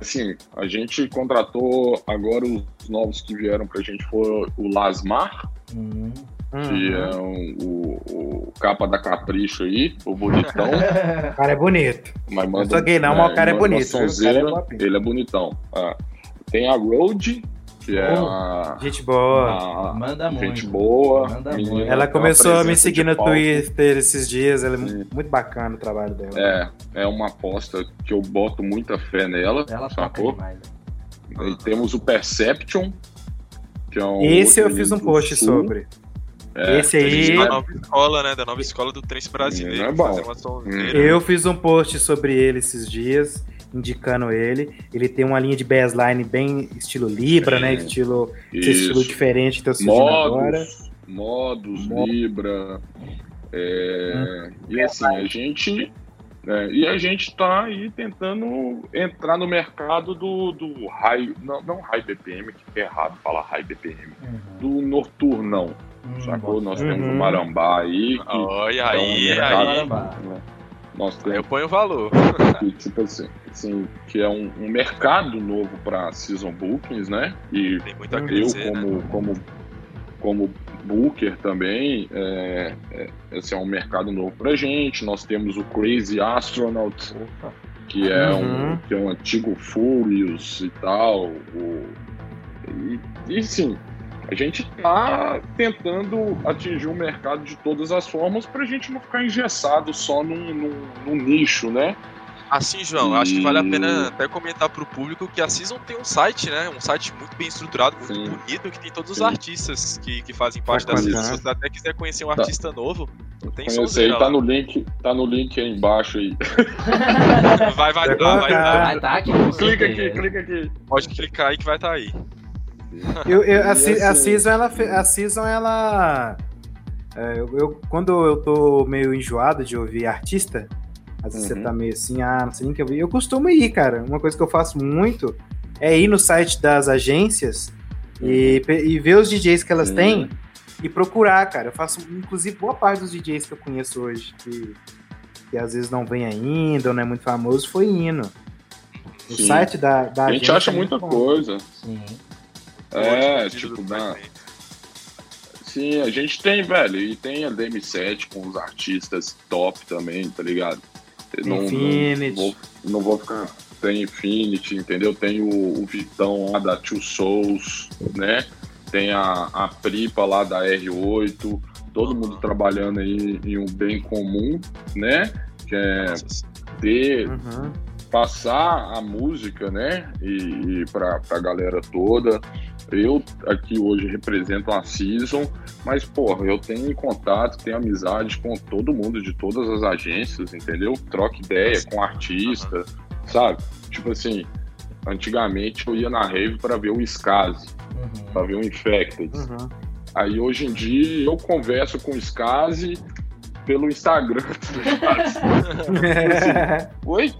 assim, a gente contratou agora os novos que vieram pra gente foi o Lasmar, Hum. que Uhum. é um- o, o capa da Capricho aí, o bonitão. [LAUGHS] O cara é bonito. Mas manda, sou gay não, mas o cara é bonito? O cara é sonzeira, ele é bonitão. Ah, tem a Road, que é Oh, a, Gente boa. a- Manda muito. gente boa. Manda menina, muito. Ela uma começou a me seguir no. Twitter esses dias. Ela é Sim. mu- muito bacana o trabalho dela. É, é uma aposta que eu boto muita fé nela, Ela sacou? demais. né? E temos o Perception, que é um Esse eu fiz um post Sul. sobre. É, Esse aí. da nova escola, né? Da nova escola do trance brasileiro. É bom. fazer uma sonzeira. Eu fiz um post sobre ele esses dias. Indicando ele. Ele tem uma linha de bassline bem estilo Libra, Sim. né? Estilo, estilo diferente que tá surgindo agora. Modos, modos, Modos. Libra. é, E assim, a gente. é, e a gente tá aí tentando entrar no mercado do, do high. Não, não high BPM, que é errado falar high BPM. Uhum. Do nocturnão. Hum, Sacou? Nós Uhum. temos o Marambá aí. Olha é um aí, mercado, aí. Né? Nós temos eu ponho valor. que, [LAUGHS] tipo assim, assim, que é um, um mercado novo para season bookings, né? E Tem muito a eu crescer, né? como, como, como booker também, é, é, esse é um mercado novo pra gente. Nós temos o Crazy Astronaut, que é, Uhum. um, que é um antigo Furious e tal. O, e, e sim, a gente tá tentando atingir o mercado de todas as formas pra gente não ficar engessado só num, num, num nicho, né? Assim, João, acho que vale a pena até comentar pro público que a Season tem um site, né? Um site muito bem estruturado, muito Sim. bonito, que tem todos os Sim. artistas que, que fazem parte da Bacana. Season. Se você até quiser conhecer um Tá. artista novo, tem Conhecer aí, sonzeira tá lá. no link, tá no link aí embaixo aí. Vai, vai, Vai tá, vai, tá. Vai tá aqui com clica aqui, clica aqui. Pode clicar aí que vai estar aí. [LAUGHS] Eu, eu- a, se- a assim- season, ela, a season, ela. é, eu, eu- quando eu tô meio enjoado de ouvir artista, às vezes Uhum. você tá meio assim, ah, não sei nem o que eu vi. Eu costumo ir, cara. Uma coisa que eu faço muito é ir no site das agências e, pe- e ver os DJs que elas Sim. têm e procurar, cara. Eu faço, inclusive, boa parte dos DJs que eu conheço hoje, que, que às vezes não vem ainda, ou não é muito famoso, foi indo. O Sim. site da, da A gente acha é muita coisa. Sim. É, Ótimo, tipo, na, sim, a gente tem, velho, e tem a DM7 com os artistas top também, tá ligado? Não, não, Infinity. vou, não vou ficar. Tem Infinity, entendeu? Tem o, o Vitão lá da Two Souls, né? Tem a, a Pripa lá da R8, todo mundo trabalhando aí em um bem comum, né? Que é ter Uhum. passar a música, né? E, e para a galera toda. Eu aqui hoje represento a Season, mas, porra, eu tenho contato, tenho amizade com todo mundo de todas as agências, entendeu? Troca ideia com artista, sabe? Tipo assim, antigamente eu ia na rave para ver o Skazi, Uhum. para ver o Infected. Uhum. Aí hoje em dia eu converso com o Skazi pelo Instagram. tá [LAUGHS] ligado? [LAUGHS] [LAUGHS] Oi?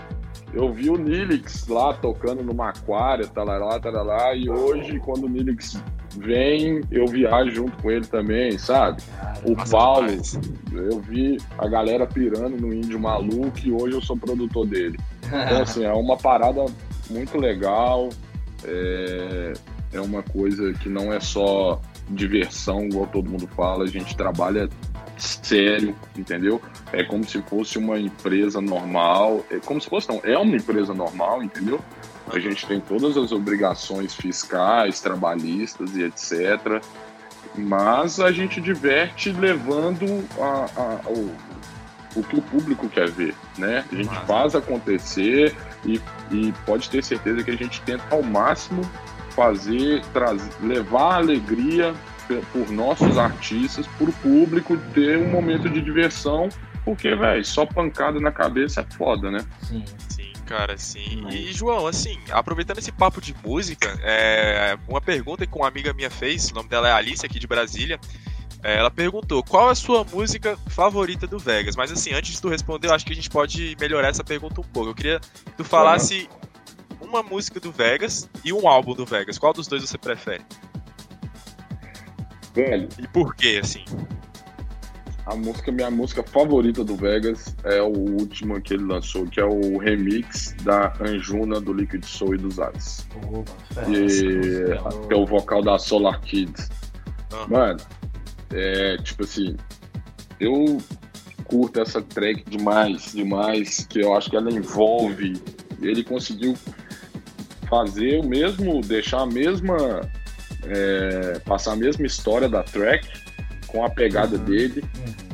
Eu vi o Nilix lá tocando numa aquária, talará, talará, e hoje, quando o Nilix vem, eu viajo junto com ele também, sabe? O Paulo, demais. eu vi a galera pirando no Índio Maluco e hoje eu sou produtor dele. Então, assim, é uma parada muito legal, é, é uma coisa que não é só diversão, igual todo mundo fala, a gente trabalha sério, entendeu? É como se fosse uma empresa normal, é como se fosse, não, é uma empresa normal, entendeu? A gente tem todas as obrigações fiscais, trabalhistas e etc. Mas a gente diverte levando a- a- o, o que o público quer ver, né? A gente faz acontecer e, e pode ter certeza que a gente tenta ao máximo fazer, trazer, levar alegria por nossos artistas, por público ter um momento de diversão, porque, velho, só pancada na cabeça é foda, né? Sim. Sim, cara, sim. E, João, assim, aproveitando esse papo de música, é, uma pergunta que uma amiga minha fez, o nome dela é Alice, aqui de Brasília. É, ela perguntou qual é a sua música favorita do Vegas. Mas assim, antes de tu responder, eu acho que a gente pode melhorar essa pergunta um pouco. Eu queria que tu falasse uma música do Vegas e um álbum do Vegas. Qual dos dois você prefere? Velho, E por quê, assim? a música, minha música favorita do Vegas é o último que ele lançou, que é o remix da Anjuna do Liquid Soul e dos Ares. Mano, E que é o vocal da Solar Kids. Ah. Mano, é tipo assim, eu curto essa track demais, demais, que eu acho que ela envolve. Ele conseguiu fazer o mesmo, deixar a mesma. É, passar a mesma história da track com a pegada Uhum. dele,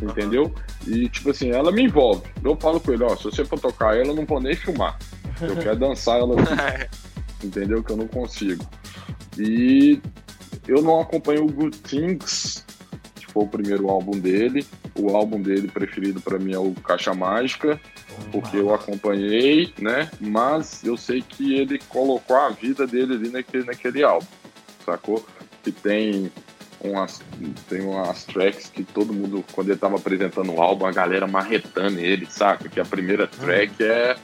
Uhum. entendeu? E tipo assim, ela me envolve. Eu falo com ele, ó, se você for tocar ela, eu não vou nem filmar. Eu quero [LAUGHS] dançar ela aqui entendeu? Que eu não consigo. E eu não acompanho o Good Things, que foi o primeiro álbum dele. O álbum dele preferido pra mim é o Caixa Mágica. porque eu acompanhei, né? Mas eu sei que ele colocou a vida dele ali naquele, naquele álbum, sacou? Que tem umas, tem umas tracks que todo mundo, quando ele tava apresentando o álbum, a galera marretando ele, saca? Que a primeira track é,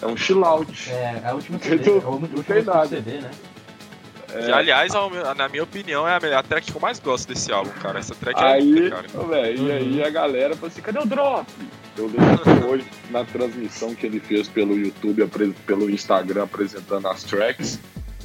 é um chill out. É, a última CD, a última Não tem nada. CD, né? É, Que, aliás, na minha opinião, é a melhor track que eu mais gosto desse álbum, cara. Essa track é Aí, linda, cara. ô, véi, Uhum. e aí a galera falou assim, cadê o drop? Eu lembro [LAUGHS] hoje, na transmissão que ele fez pelo YouTube, pelo Instagram, apresentando as tracks,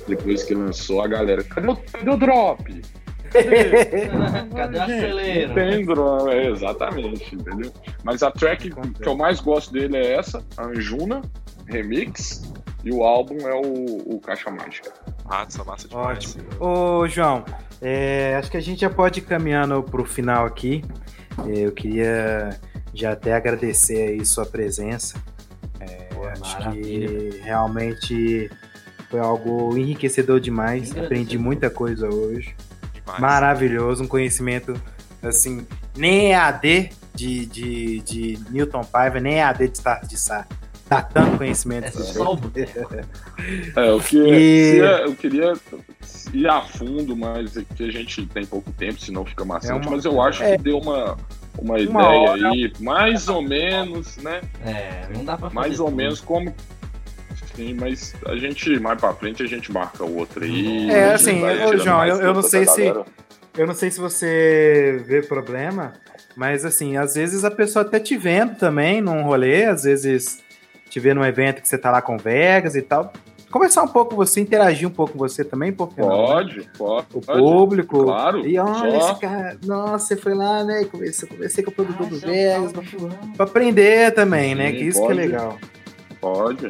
depois que lançou, a galera, cadê o, cadê o drop? [LAUGHS] Cadê acelero? Não tem drop, é, exatamente, entendeu? Mas a track que eu mais gosto dele é essa, a Anjuna, remix, e o álbum é o, o Caixa Mágica. Massa, massa demais. Ótimo. Ô, João, é, acho que a gente já pode ir caminhando pro final aqui. É, Eu queria já até agradecer aí sua presença. É, Pô, acho maravilha. que realmente foi algo enriquecedor demais. Aprendi muita coisa hoje. Demais. Maravilhoso, um conhecimento assim, nem EAD de, de, de Newton Paiva, nem EAD de Start de Sá. Dá tanto conhecimento. É só o. É, eu, que, E- é- eu queria ir a fundo, mas aqui a gente tem pouco tempo, senão fica maçante. É uma- mas eu acho é. que deu uma, uma, ideia hora. aí, mais ou menos, né? É, não dá pra fazer Mais ou tudo. menos como. Sim, mas a gente, mais pra frente, a gente marca o outro aí. É, a gente assim, João, eu- eu não sei se- galera. Eu não sei se você vê problema, mas assim, às vezes a pessoa até te vendo também num rolê, às vezes te vê num evento que você tá lá com Vegas e tal. Conversar um pouco com você, interagir um pouco com você também, porque Pode, pode. o público. Claro. E olha, só- esse cara, nossa, você foi lá, né? Conversei, conversei com o produtor Ah, do seu Vegas, fulano. pra aprender também, né? Sim, Que isso pode. que é legal. Pode.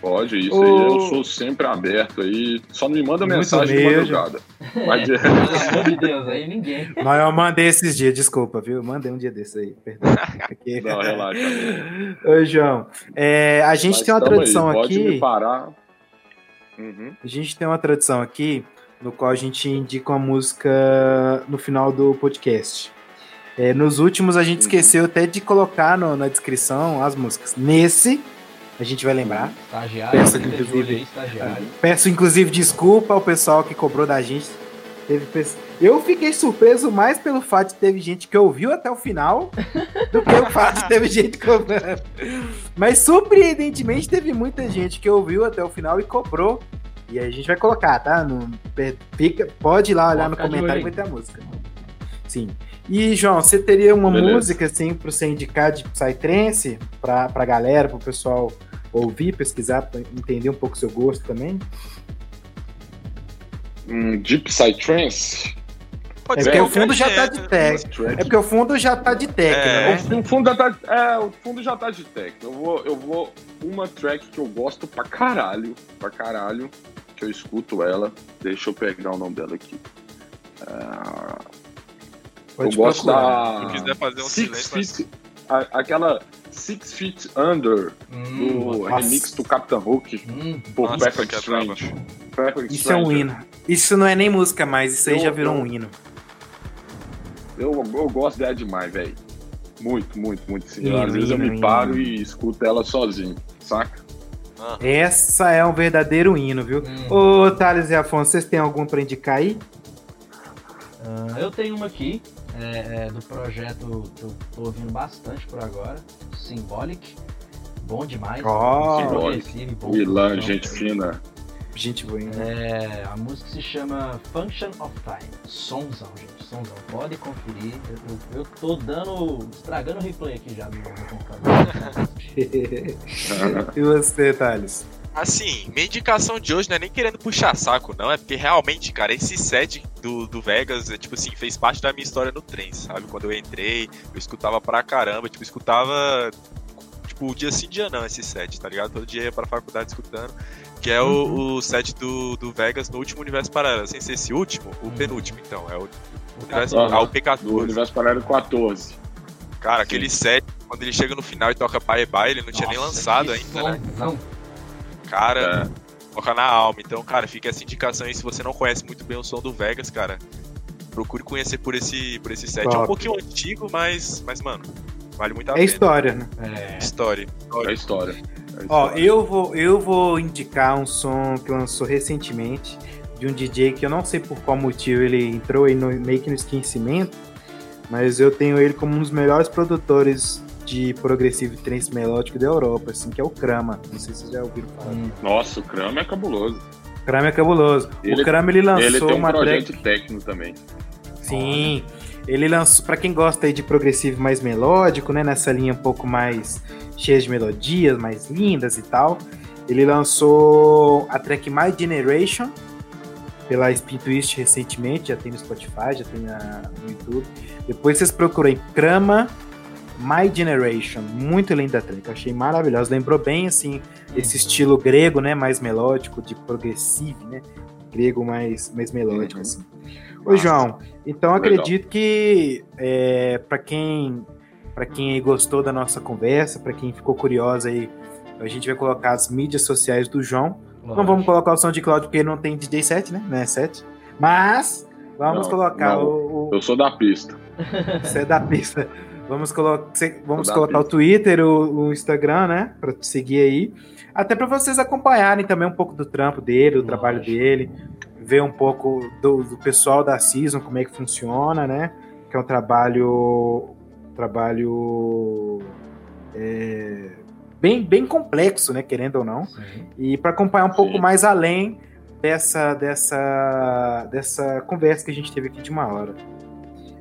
Pode, isso Ô. aí eu sou sempre aberto aí. Só não me manda Muito mensagem de mesmo. madrugada. [LAUGHS] Mas, Pelo amor de Deus, aí ninguém. Mas eu mandei esses dias, desculpa, viu? Eu mandei um dia desse aí, perdão. Aqui. [LAUGHS] Não, relaxa. [LAUGHS] Ô, João, é, a gente mas tem uma tamo aí, tradição pode aqui. me parar. Uhum. A gente tem uma tradição aqui no qual a gente indica uma música no final do podcast. É, nos últimos a gente Uhum. esqueceu até de colocar no- na descrição as músicas. Nesse, a gente vai lembrar. Estagiário, Peço, olho inclusive. aí, estagiário. Peço inclusive desculpa ao pessoal que cobrou da gente. Teve Eu fiquei surpreso mais pelo fato de teve gente que ouviu até o final do que o fato de teve gente cobrando. Mas surpreendentemente teve muita gente que ouviu até o final e cobrou. E aí a gente vai colocar, tá? No, fica, pode ir lá olhar no comentário que vai ter a música. Sim. E, João, você teria uma Beleza. música, assim, pra você indicar de Psytrance pra, pra galera, pro pessoal ouvir, pesquisar, pra entender um pouco o seu gosto também? Hum, Deep Psytrance. É porque o qualquer fundo já tá de tech. É porque o fundo já tá de techno, É. né? O fundo já tá, é, o fundo já tá de techno. Eu vou, eu vou. Uma track que eu gosto pra caralho, pra caralho, que eu escuto ela. Deixa eu pegar o nome dela aqui. Pode eu gosto procurar. da. Se quiser fazer um Six silêncio, Feet. A- aquela Six Feet Under Hum, do nossa. remix do Captain Hook hum, por Nossa, Perfect é. Strange. Perfect Isso é um Stranger. hino. Isso não é nem música mais, isso aí Eu- já virou eu- um hino. Eu, eu gosto dela demais, velho. Muito, muito, muito. Sim. Hino, Às vezes eu hino, me hino. paro e escuto ela sozinho, saca? Ah, Essa é um verdadeiro hino, viu? Hum. Ô, Thales e Afonso, vocês têm algum pra indicar aí? Ah, eu tenho uma aqui, é, é, do projeto que eu tô ouvindo bastante por agora, Symbolic. Bom demais. Progressivo e bom. Ilan, produção. gente fina. Gente boa, hein? É, a música se chama Function of Time. Sonzão, gente. Sonzão. Pode conferir. Eu, eu, eu tô dando. estragando o replay aqui já no, no computador. [LAUGHS] [LAUGHS] e você, Thales? Assim, minha indicação de hoje não é nem querendo puxar saco, não. É porque realmente, cara, esse set do, do Vegas, é, tipo assim, fez parte da minha história no trem, sabe? Quando eu entrei, eu escutava pra caramba, tipo, escutava. Tipo, dia sim, dia não, esse set, tá ligado? Todo dia ia pra faculdade escutando. Que é o, o set do, do Vegas no último universo paralelo. Sem ser esse último, o Uhum. penúltimo, então. É o, universo, Aham. ah, o Do P14. Universo Paralelo 14. Cara, aquele set, quando ele chega no final e toca Bye Bye, ele não tinha nem Nossa, lançado ainda, né? sonzão. Cara, toca na alma. Então, cara, fica essa indicação aí. Se você não conhece muito bem o som do Vegas, cara, procure conhecer por esse, por esse set. É um Top. pouquinho antigo, mas, mas mano, Vale muito a É pena. história, né? É. História. É história. É Ó, história. eu vou, eu vou indicar um som que lançou recentemente de um DJ que eu não sei por qual motivo ele entrou aí no, meio que no esquecimento, mas eu tenho ele como um dos melhores produtores de progressivo e trance melódico da Europa, assim, que é o Krama. Não sei se vocês já ouviram falar. Hum, Nossa, o Krama é cabuloso. O Krama é cabuloso. Ele- o Krama ele lançou Ele tem um uma projeto track. técnico também. Sim. Ele lançou, pra quem gosta aí de progressivo mais melódico, né, nessa linha um pouco mais cheia de melodias, mais lindas e tal, ele lançou a track My Generation pela Spin Twist recentemente, já tem no Spotify, já tem na- no YouTube. Depois vocês procurem Krama My Generation, muito linda a track, achei maravilhosa, lembrou bem assim esse estilo grego, né, mais melódico de progressive, né? Grego mais mais melódico Uhum. assim. Ô, João, então Legal. acredito que é, para quem para quem aí gostou da nossa conversa, para quem ficou curioso aí, a gente vai colocar as mídias sociais do João. Não lógico. vamos colocar o som de Cláudio porque ele não tem DJ set, né? Não é set. Mas vamos Não, colocar não. o, o Eu sou da pista. você é da pista. Vamos, colo vamos colocar o. Twitter, o, o Instagram, né? Pra te seguir aí. Até para vocês acompanharem também um pouco do trampo dele, do trabalho Lógico. dele, ver um pouco do, do pessoal da Season, como é que funciona, né? Que é um trabalho. Trabalho. é, bem, bem complexo, né? Querendo ou não. Sim. E para acompanhar um pouco Sim. mais além dessa, dessa, dessa conversa que a gente teve aqui de uma hora.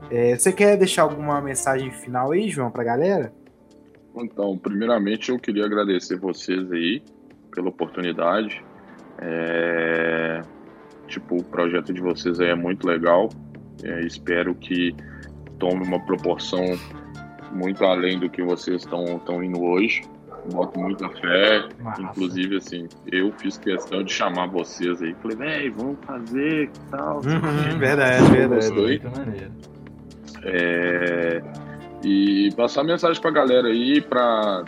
É, você quer deixar alguma mensagem final aí, João, pra galera? Então, primeiramente eu queria agradecer vocês aí pela oportunidade. É, Tipo, o projeto de vocês aí é muito legal. É, espero que tome uma proporção muito além do que vocês estão indo hoje. Boto muita fé. Massa. Inclusive, assim, eu fiz questão de chamar vocês aí. Falei, véi, vamos fazer, que tal? Uhum, verdade, verdade. Gostou? Muito maneiro. É, e passar mensagem pra galera aí pra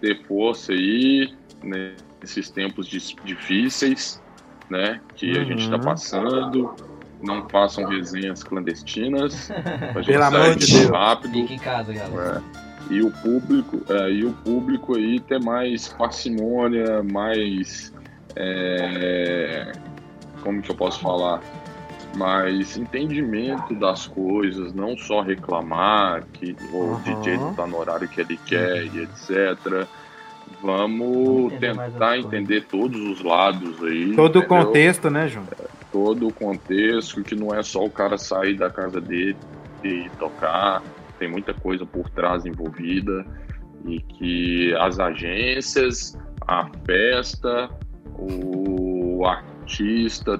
ter força aí né, nesses tempos difíceis, né? Que a gente tá Uhum. passando. Não façam resenhas clandestinas. A [LAUGHS] gente Pelo sai amor de Deus. rápido. Fica em casa, galera. É. E o público, é, e o público aí ter mais parcimônia, mais é, como que eu posso falar? Mais entendimento das coisas, não só reclamar que o Uhum. DJ não tá no horário que ele quer e etc. Vamos entender tentar entender todos os lados aí. Todo o entendeu? contexto, né, João? todo o contexto, que não é só o cara sair da casa dele e tocar, tem muita coisa por trás envolvida e que as agências, a festa, o artista,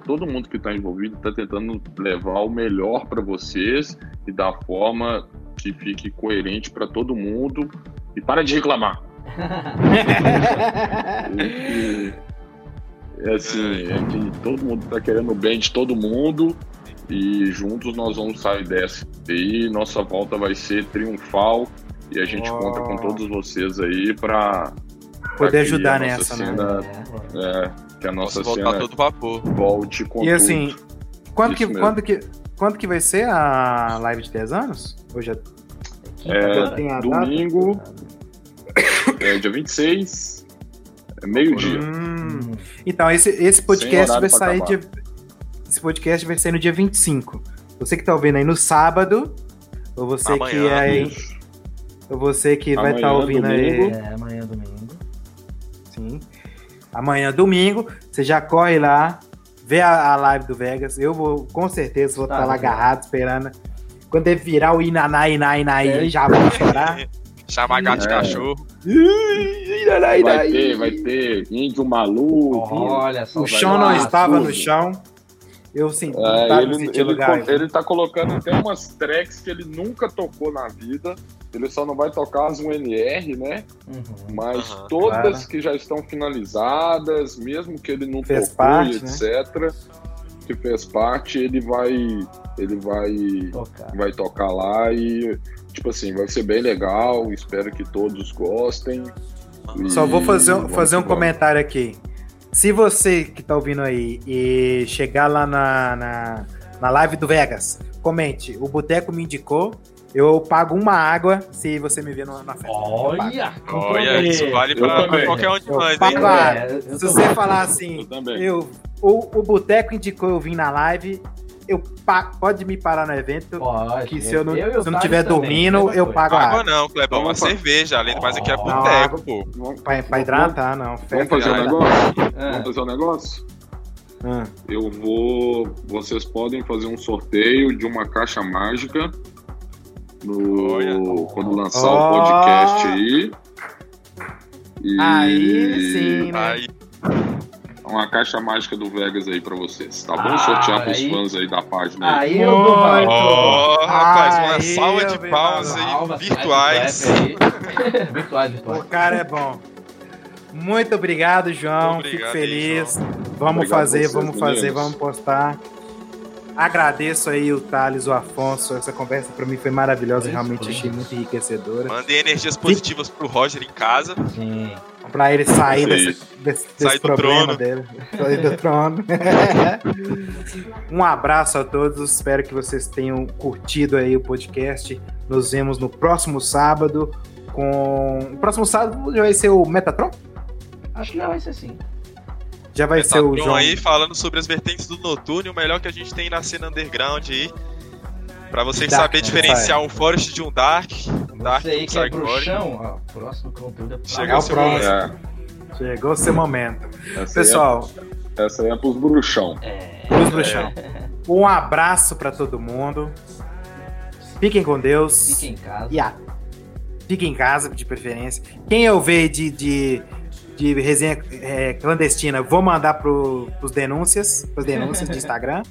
todo mundo que está envolvido está tentando levar o melhor para vocês e da forma que fique coerente para todo mundo e para de reclamar. [LAUGHS] E- É assim, é que todo mundo tá querendo o bem de todo mundo e juntos nós vamos sair dessa. E nossa volta vai ser triunfal e a gente Oh. conta com todos vocês aí para Poder ajudar nessa, né? cena, É, é, que a nossa Posso voltar cena todo vapor. volte com E assim, tudo. quando que, mesmo. quando, que, quando que vai ser a live de 10 anos? Hoje é É, tem a domingo, é, dia 26, é meio-dia. Hum. Então, esse, esse podcast vai sair acabar. dia. Esse podcast vai sair no dia 25. Você que tá ouvindo aí no sábado, ou você que Amanhã. é aí, Isso. ou você que vai estar Amanhã, ouvindo aí. domingo. É, amanhã é. Amanhã, domingo, você já corre lá, vê a, a live do Vegas. Eu vou, com certeza, vou estar Tá, lá né? agarrado, esperando. Quando ele virar o Inaná, Iná, Iná, É. já vou chorar. [LAUGHS] Chamar gato de É. cachorro. Vai ter, vai ter índio maluco. Olha só. O chão lá, não estava tudo. no chão. Eu sim, É, ele, ele, lugar. co- ele tá colocando até umas tracks que ele nunca tocou na vida. Ele só não vai tocar as UNR, né? Uhum. Mas Aham. todas Claro. que já estão finalizadas, mesmo que ele não Fez tocou, parte, e né? etc. Que fez parte, ele vai. Ele vai. Tocar. Vai tocar lá e. Tipo assim, vai ser bem legal. Espero que todos gostem. Só vou fazer, um- fazer um comentário aqui. Se você que tá ouvindo aí e chegar lá na, na, na live do Vegas, comente. O Boteco me indicou. Eu pago uma água se você me ver no- na festa. Olha, Olha, isso vale Eu pra, também. qualquer um de Eu nós, pago hein? a- É, eu Se você falar Eu assim, também. eu, o, o Boteco indicou eu vim na live, eu pa- pode me parar no evento, Pode. que se eu não, e o se eu não tiver também, dormindo, eu pago a Água água. não, Clebão, uma cerveja, além do mais aqui é Não, boteco, pô. Pra, pra hidratar, não. vamos fazer um negócio? Ah. Vamos fazer um negócio? Ah, Eu vou. Vocês podem fazer um sorteio de uma caixa mágica no Olha. quando lançar Ó. o podcast aí. E Aí sim, né? Aí, Uma caixa mágica do Vegas aí pra vocês, tá bom? Ah, Sortear pros aí- fãs aí da página aí. Aí eu dou valor. ó, rapaz, uma Aí salva de palmas aí, [LAUGHS] virtuais. virtuais, O virtuais. cara é bom. Muito obrigado, João. Muito obrigado Fico aí, feliz. João. Vamos Obrigado fazer, vocês, vamos fazer, meninos. vamos postar. Agradeço aí o Thales, o Afonso. Essa conversa pra mim foi maravilhosa. Realmente foi. achei muito enriquecedora. Mandem energias positivas pro Roger em casa. Sim. Pra ele sair desse, desse, desse do problema dele. Sair do trono. [LAUGHS] um abraço a todos. Espero que vocês tenham curtido aí o podcast. Nos vemos no próximo sábado. Com. O próximo sábado já vai ser o Metatron? Acho que já vai ser assim. Já vai ser o João. aí falando sobre as vertentes do noturno, e o melhor que a gente tem na cena underground aí. Pra vocês Dark, saberem né? diferenciar um Forest de um Dark. Um Dark Você aí de que é bruxão, ó, próximo conteúdo é pra Chegou É o seu próximo. momento. É, Chegou o seu momento. essa aí Pessoal, é, essa aí é pros bruxão. É. Cruz Bruxão. Um abraço pra todo mundo. Fiquem com Deus. Fique em casa. E a... Fiquem em casa, de preferência. Quem eu ver de, de, de resenha é, clandestina, vou mandar pro, pros denúncias, pros denúncias de [LAUGHS] Instagram.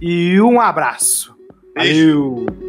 E um abraço. Beijo. Valeu!